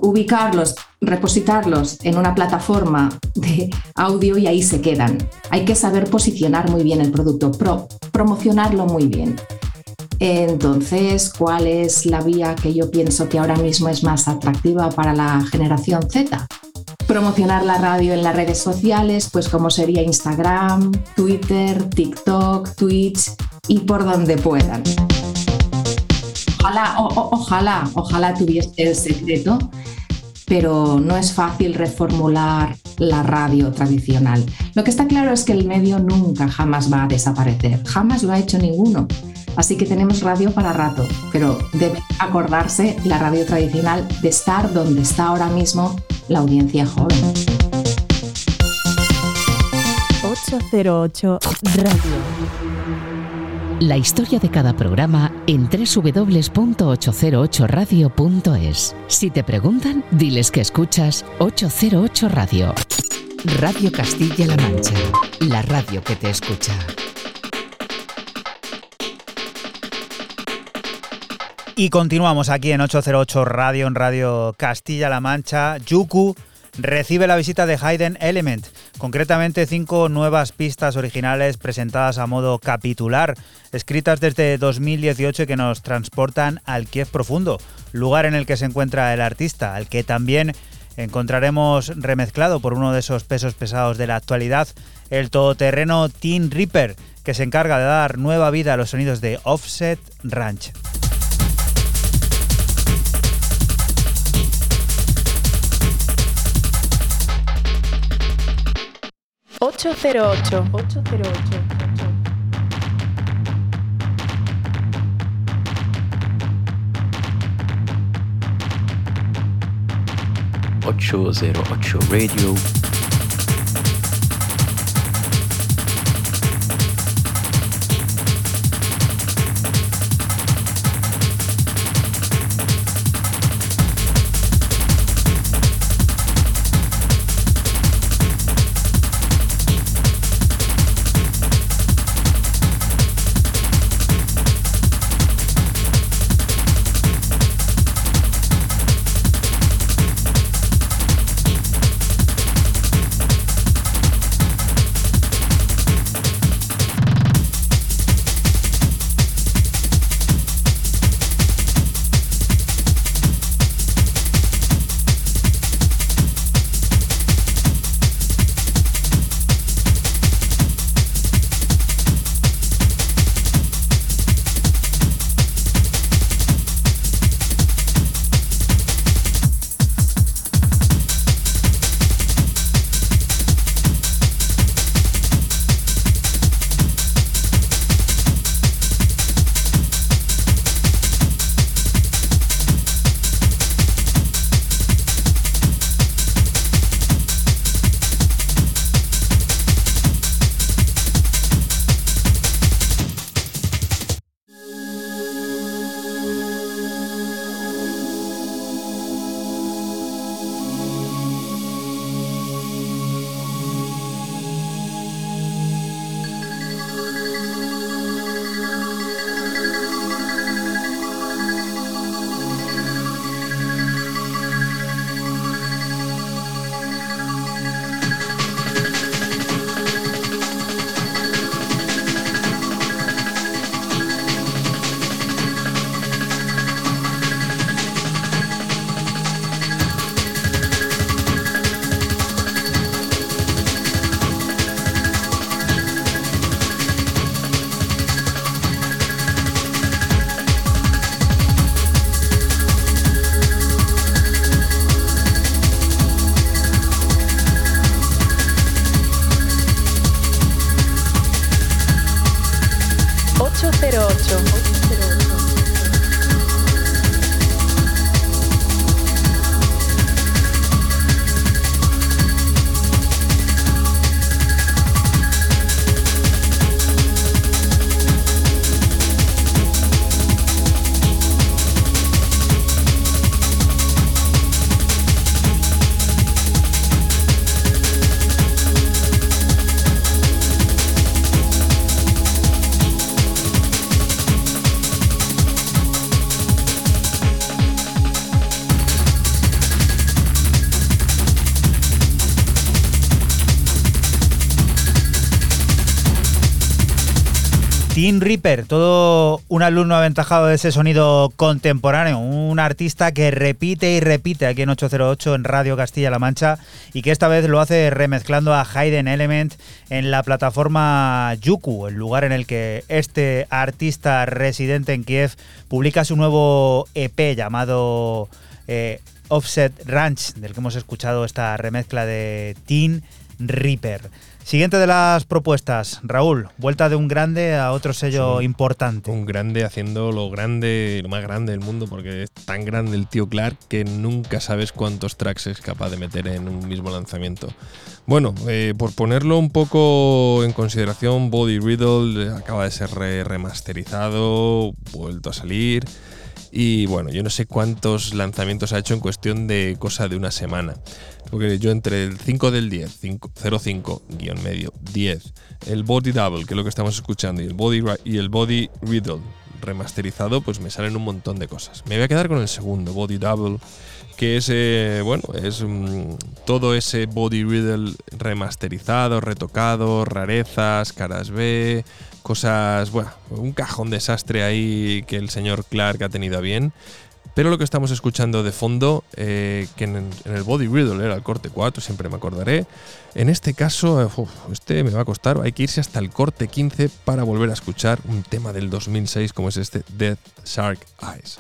ubicarlos, repositarlos en una plataforma de audio y ahí se quedan. Hay que saber posicionar muy bien el producto, pro, promocionarlo muy bien. Entonces, ¿cuál es la vía que yo pienso que ahora mismo es más atractiva para la generación Z? Promocionar la radio en las redes sociales, pues como sería Instagram, Twitter, TikTok, Twitch y por donde puedan. Ojalá, ojalá, ojalá tuviese el secreto, pero no es fácil reformular la radio tradicional. Lo que está claro es que el medio nunca jamás va a desaparecer, jamás lo ha hecho ninguno. Así que tenemos radio para rato, pero debe acordarse la radio tradicional de estar donde está ahora mismo la audiencia joven. 808 Radio. La historia de cada programa en www.808radio.es. Si te preguntan, diles que escuchas 808 Radio. Radio Castilla-La Mancha. La radio que te escucha. Y continuamos aquí en 808 Radio, en Radio Castilla-La Mancha. Yuku recibe la visita de Hayden Element, concretamente cinco nuevas pistas originales presentadas a modo capitular, escritas desde 2018 y que nos transportan al Kiev profundo, lugar en el que se encuentra el artista, al que también encontraremos remezclado por uno de esos pesos pesados de la actualidad, el todoterreno Teen Reaper, que se encarga de dar nueva vida a los sonidos de Offset Ranch. 808. 808. Ocho Radio. Teen Reaper, todo un alumno aventajado de ese sonido contemporáneo, un artista que repite y repite aquí en 808 en Radio Castilla-La Mancha y que esta vez lo hace remezclando a Hayden Element en la plataforma Yuku, el lugar en el que este artista residente en Kiev publica su nuevo EP llamado eh, Offset Ranch, del que hemos escuchado esta remezcla de Teen Reaper. Siguiente de las propuestas, Raúl, vuelta de un grande a otro sello Sí. importante. Un grande haciendo lo grande, lo más grande del mundo, porque es tan grande el tío Clark que nunca sabes cuántos tracks es capaz de meter en un mismo lanzamiento. Bueno, eh, por ponerlo un poco en consideración, Body Riddle acaba de ser re- remasterizado, vuelto a salir. Y bueno, yo no sé cuántos lanzamientos ha hecho en cuestión de cosa de una semana. Porque yo entre el 5 del 10, 5, 05, guion medio, 10, el Body Double, que es lo que estamos escuchando, y el Body, y el body Riddle remasterizado, pues me salen un montón de cosas. Me voy a quedar con el segundo, Body Double, que es, eh, bueno, es mm, todo ese Body Riddle remasterizado, retocado, rarezas, caras B, cosas, bueno, un cajón desastre ahí que el señor Clark ha tenido a bien. Pero lo que estamos escuchando de fondo, eh, que en, el Body Riddle era el corte 4, siempre me acordaré. En este caso, eh, este me va a costar, hay que irse hasta el corte 15 para volver a escuchar un tema del 2006 como es este Death Shark Eyes.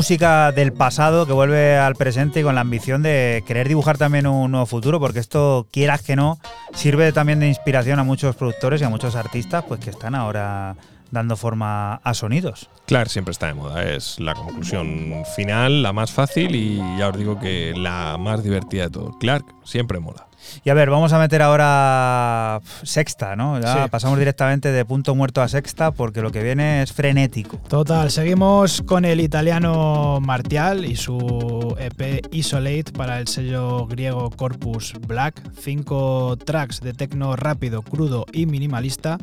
Música del pasado que vuelve al presente y con la ambición de querer dibujar también un nuevo futuro, porque esto, quieras que no, sirve también de inspiración a muchos productores y a muchos artistas pues que están ahora dando forma a sonidos. Clark siempre está de moda, es la conclusión final, la más fácil y ya os digo que la más divertida de todo. Clark siempre mola. Y a ver, vamos a meter ahora sexta, ¿no? Ya Sí. pasamos directamente de punto muerto a sexta porque lo que viene es frenético. Total, seguimos con el italiano Martial y su EP Isolate para el sello griego Corpus Black. Cinco tracks de tecno rápido, crudo y minimalista,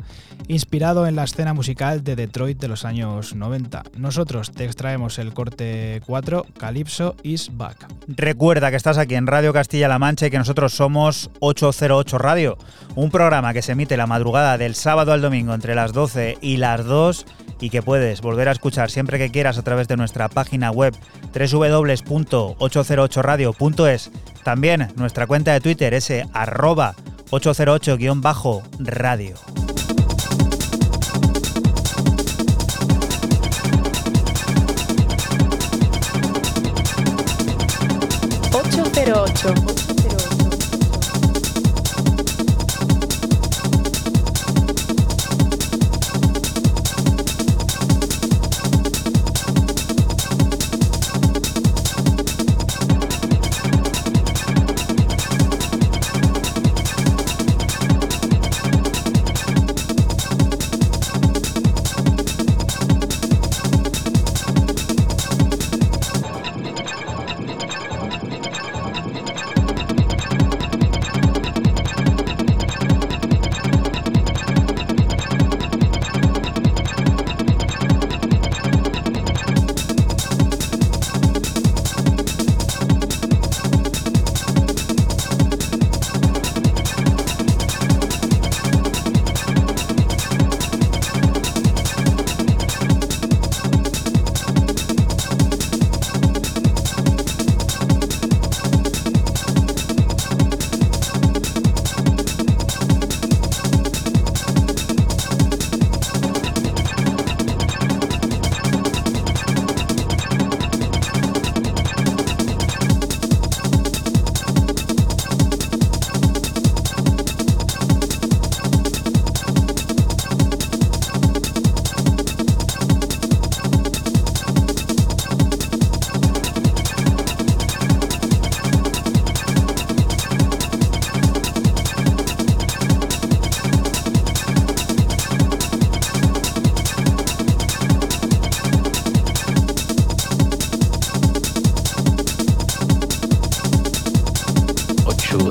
inspirado en la escena musical de Detroit de los años 90. Nosotros te extraemos el corte 4, Calypso is Back. Recuerda que estás aquí en Radio Castilla-La Mancha y que nosotros somos 808 Radio, un programa que se emite la madrugada del sábado al domingo entre las 12 y las 2 y que puedes volver a escuchar siempre que quieras a través de nuestra página web www.808radio.es. También nuestra cuenta de Twitter es arroba 808-radio. Ocho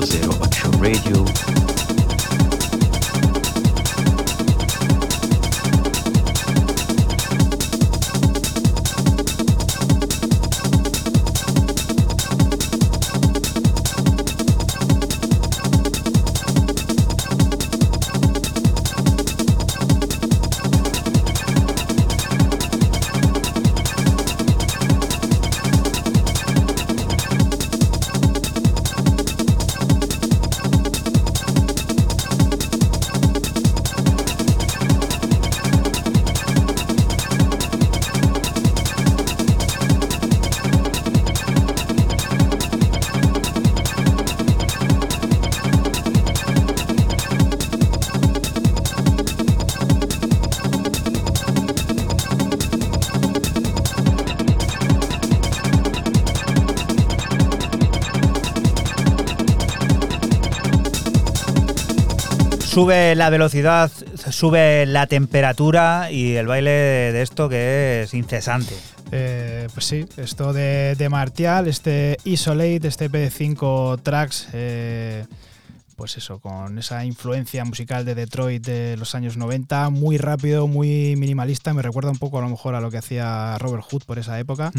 Radio. Sube la velocidad, sube la temperatura y el baile de esto que es incesante. Eh, pues sí, esto de, de Martial, este Isolate, este P5 tracks, eh, pues eso, con esa influencia musical de Detroit de los años 90, muy rápido, muy minimalista, me recuerda un poco a lo mejor a lo que hacía Robert Hood por esa época.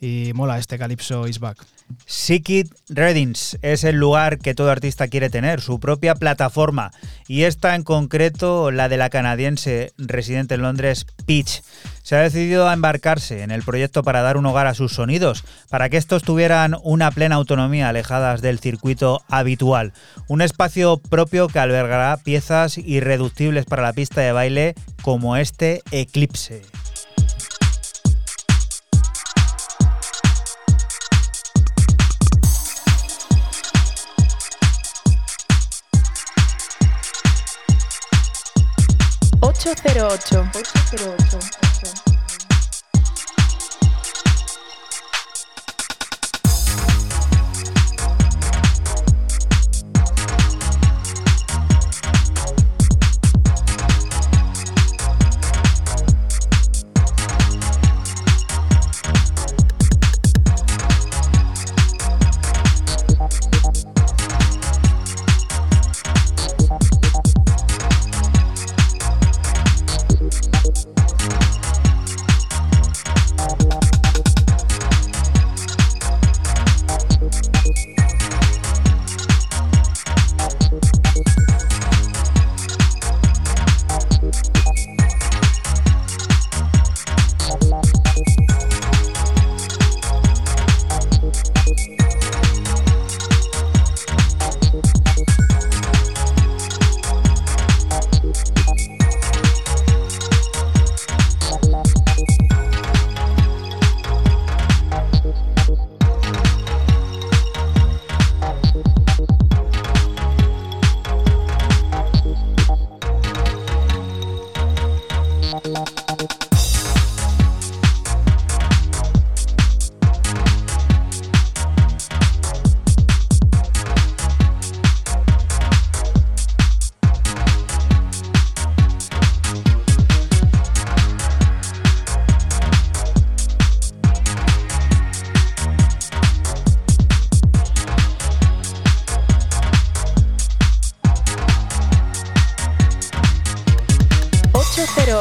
Y mola este Calypso is back. Seekit Readings es el lugar que todo artista quiere tener, su propia plataforma. Y esta en concreto, la de la canadiense residente en Londres, Peach. Se ha decidido a embarcarse en el proyecto para dar un hogar a sus sonidos, para que estos tuvieran una plena autonomía alejadas del circuito habitual. Un espacio propio que albergará piezas irreductibles para la pista de baile como este Eclipse. Ocho cero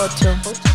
ocho.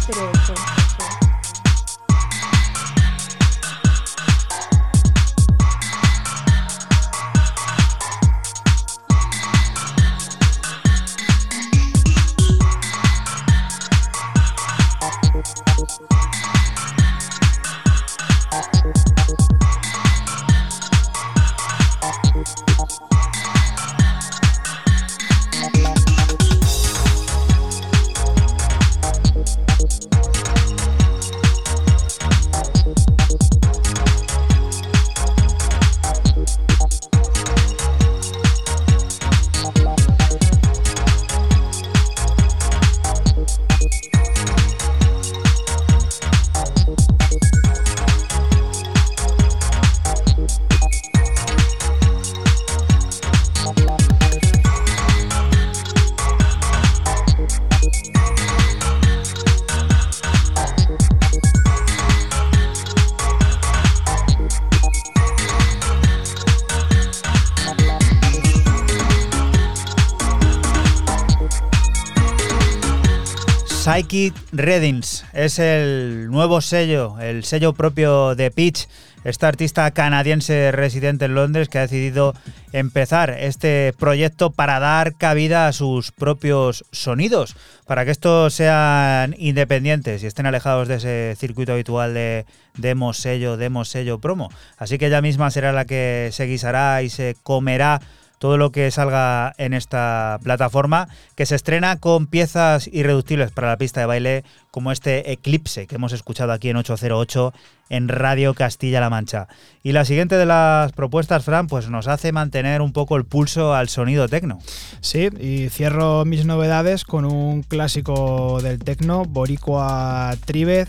Psychic Readings es el nuevo sello, el sello propio de Peach, esta artista canadiense residente en Londres que ha decidido empezar este proyecto para dar cabida a sus propios sonidos, para que estos sean independientes y estén alejados de ese circuito habitual de demo sello, demo sello, promo. Así que ella misma será la que se guisará y se comerá todo lo que salga en esta plataforma, que se estrena con piezas irreductibles para la pista de baile, como este Eclipse que hemos escuchado aquí en 808 en Radio Castilla-La Mancha. Y la siguiente de las propuestas, Fran, pues nos hace mantener un poco el pulso al sonido tecno. Sí, y cierro mis novedades con un clásico del tecno, Boricua Tribez.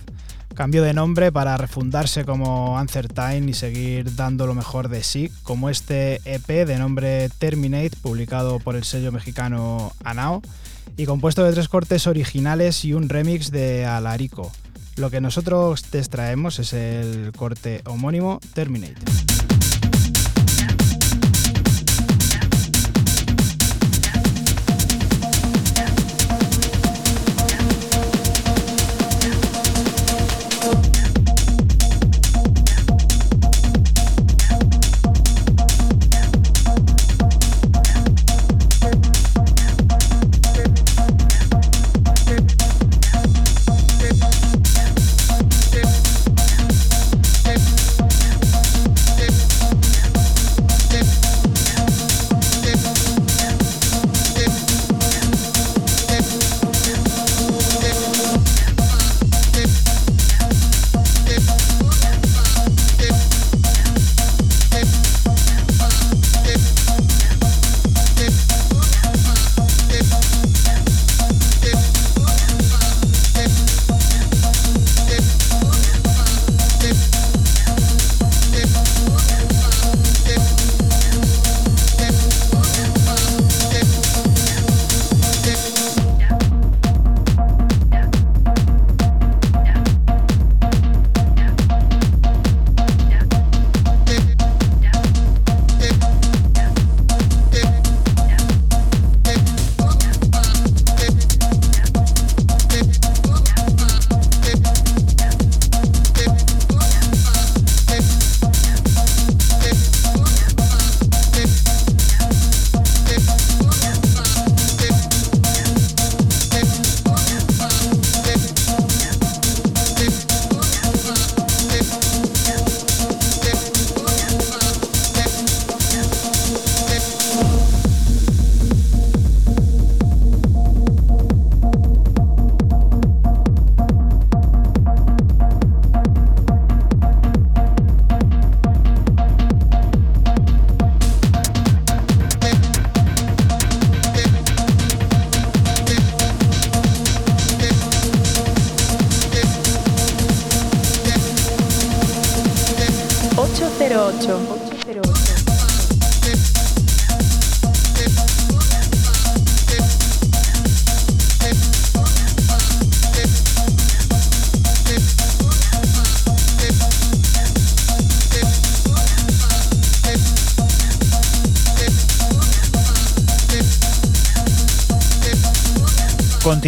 Cambió de nombre para refundarse como Time y seguir dando lo mejor de sí, como este EP de nombre Terminate, publicado por el sello mexicano Anao, y compuesto de tres cortes originales y un remix de Alarico. Lo que nosotros te extraemos es el corte homónimo Terminate.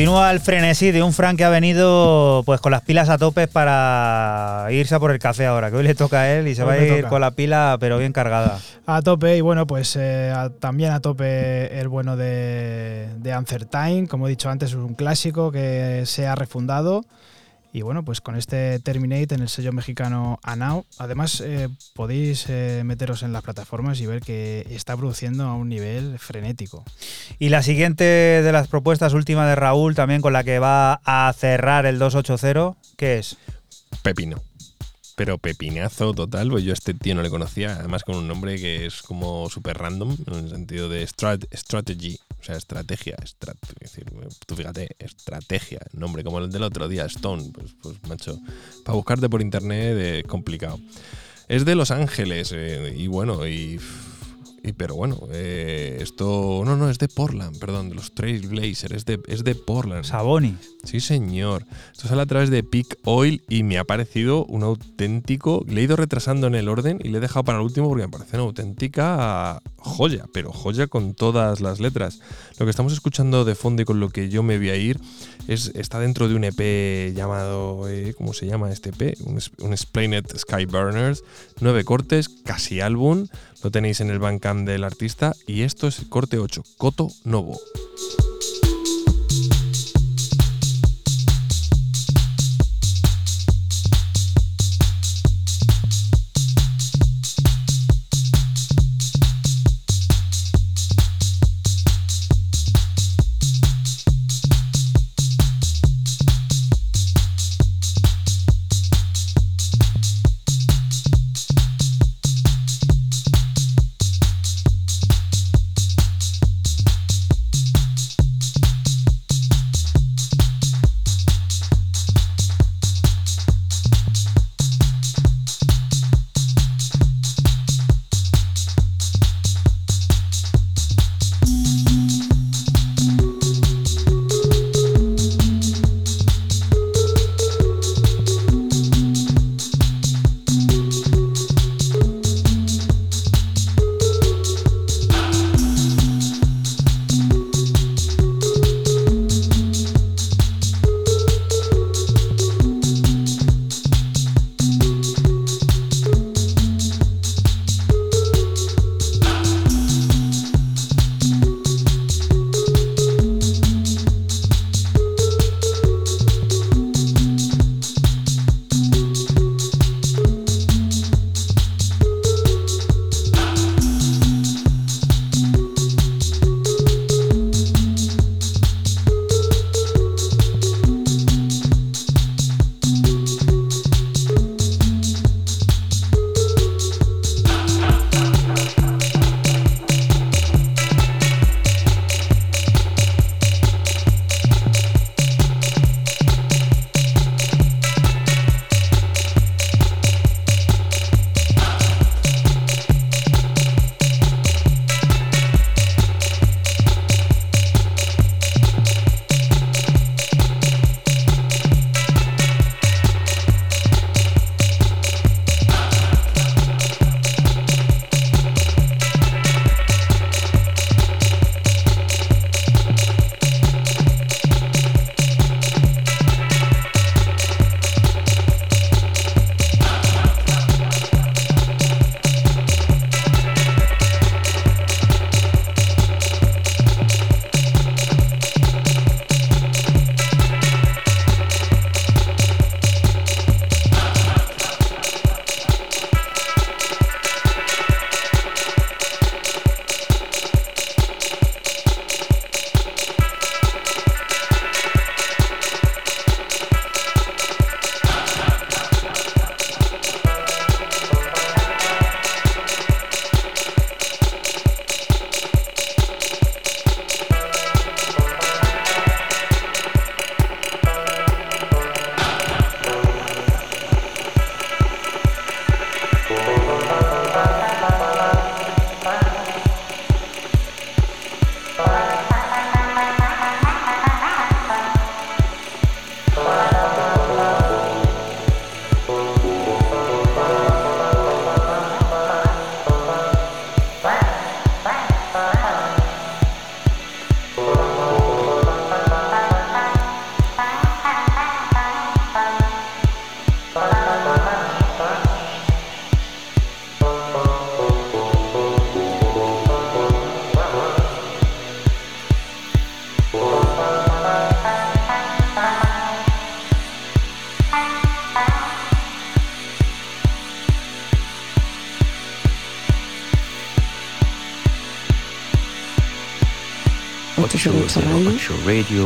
Continúa el frenesí de un Frank que ha venido pues con las pilas a tope para irse a por el café ahora, que hoy le toca a él y se Hoy va a ir toca. con la pila pero bien cargada. A tope, y bueno, pues eh, a- también a tope el bueno de, de Time, como he dicho antes, es un clásico que se ha refundado. Y bueno, pues con este Terminate en el sello mexicano Anao, además eh, podéis eh, meteros en las plataformas y ver que está produciendo a un nivel frenético. Y la siguiente de las propuestas, última de Raúl, también con la que va a cerrar el 280, ¿qué es? Pepino. Pero pepinazo total, pues yo a este tío no le conocía, además con un nombre que es como súper random, en el sentido de strat- strategy, sea, estrategia, strat- es decir, tú fíjate, estrategia, nombre como el del otro día, Stone, pues, pues macho, para buscarte por internet es complicado. Es de Los Ángeles, eh, y bueno, y, y pero bueno, eh, esto, no, no, es de Portland, perdón, de los Trailblazers, es de, es de Portland. Saboni. Sí, señor. Esto sale a través de Peak Oil y me ha parecido un auténtico. Le he ido retrasando en el orden y le he dejado para el último porque me parece una auténtica joya, pero joya con todas las letras. Lo que estamos escuchando de fondo y con lo que yo me voy a ir es, está dentro de un EP llamado. eh, ¿Cómo se llama este EP? Un, un Skyburners. Nueve cortes, casi álbum. Lo tenéis en el Bandcamp del artista. Y esto es el corte 8, Coto Novo. 808 Radio.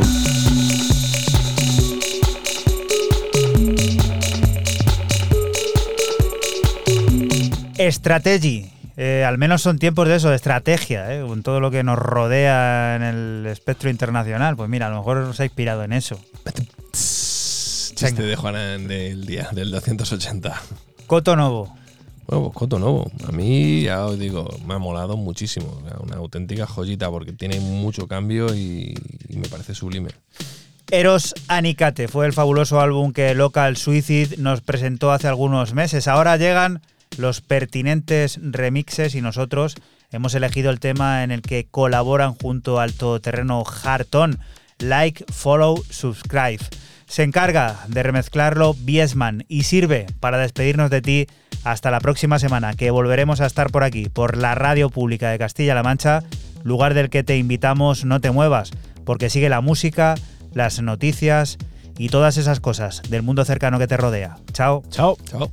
808 Radio. Strategy. Eh, al menos son tiempos de eso, de estrategia, eh, con todo lo que nos rodea en el espectro internacional. Pues mira, a lo mejor os ha inspirado en eso. Chiste de Juana del día, del 280. Coto Novo. Bueno, pues Coto Novo. A mí, ya os digo, me ha molado muchísimo. Una auténtica joyita porque tiene mucho cambio y me parece sublime. Eros Anicate fue el fabuloso álbum que Local Suicide nos presentó hace algunos meses. Ahora llegan los pertinentes remixes y nosotros hemos elegido el tema en el que colaboran junto al todoterreno Harton. Like, follow, subscribe. Se encarga de remezclarlo Biesman y sirve para despedirnos de ti hasta la próxima semana, que volveremos a estar por aquí, por la radio pública de Castilla-La Mancha, lugar del que te invitamos no te muevas, porque sigue la música, las noticias y todas esas cosas del mundo cercano que te rodea. Chao. Chao. Chao.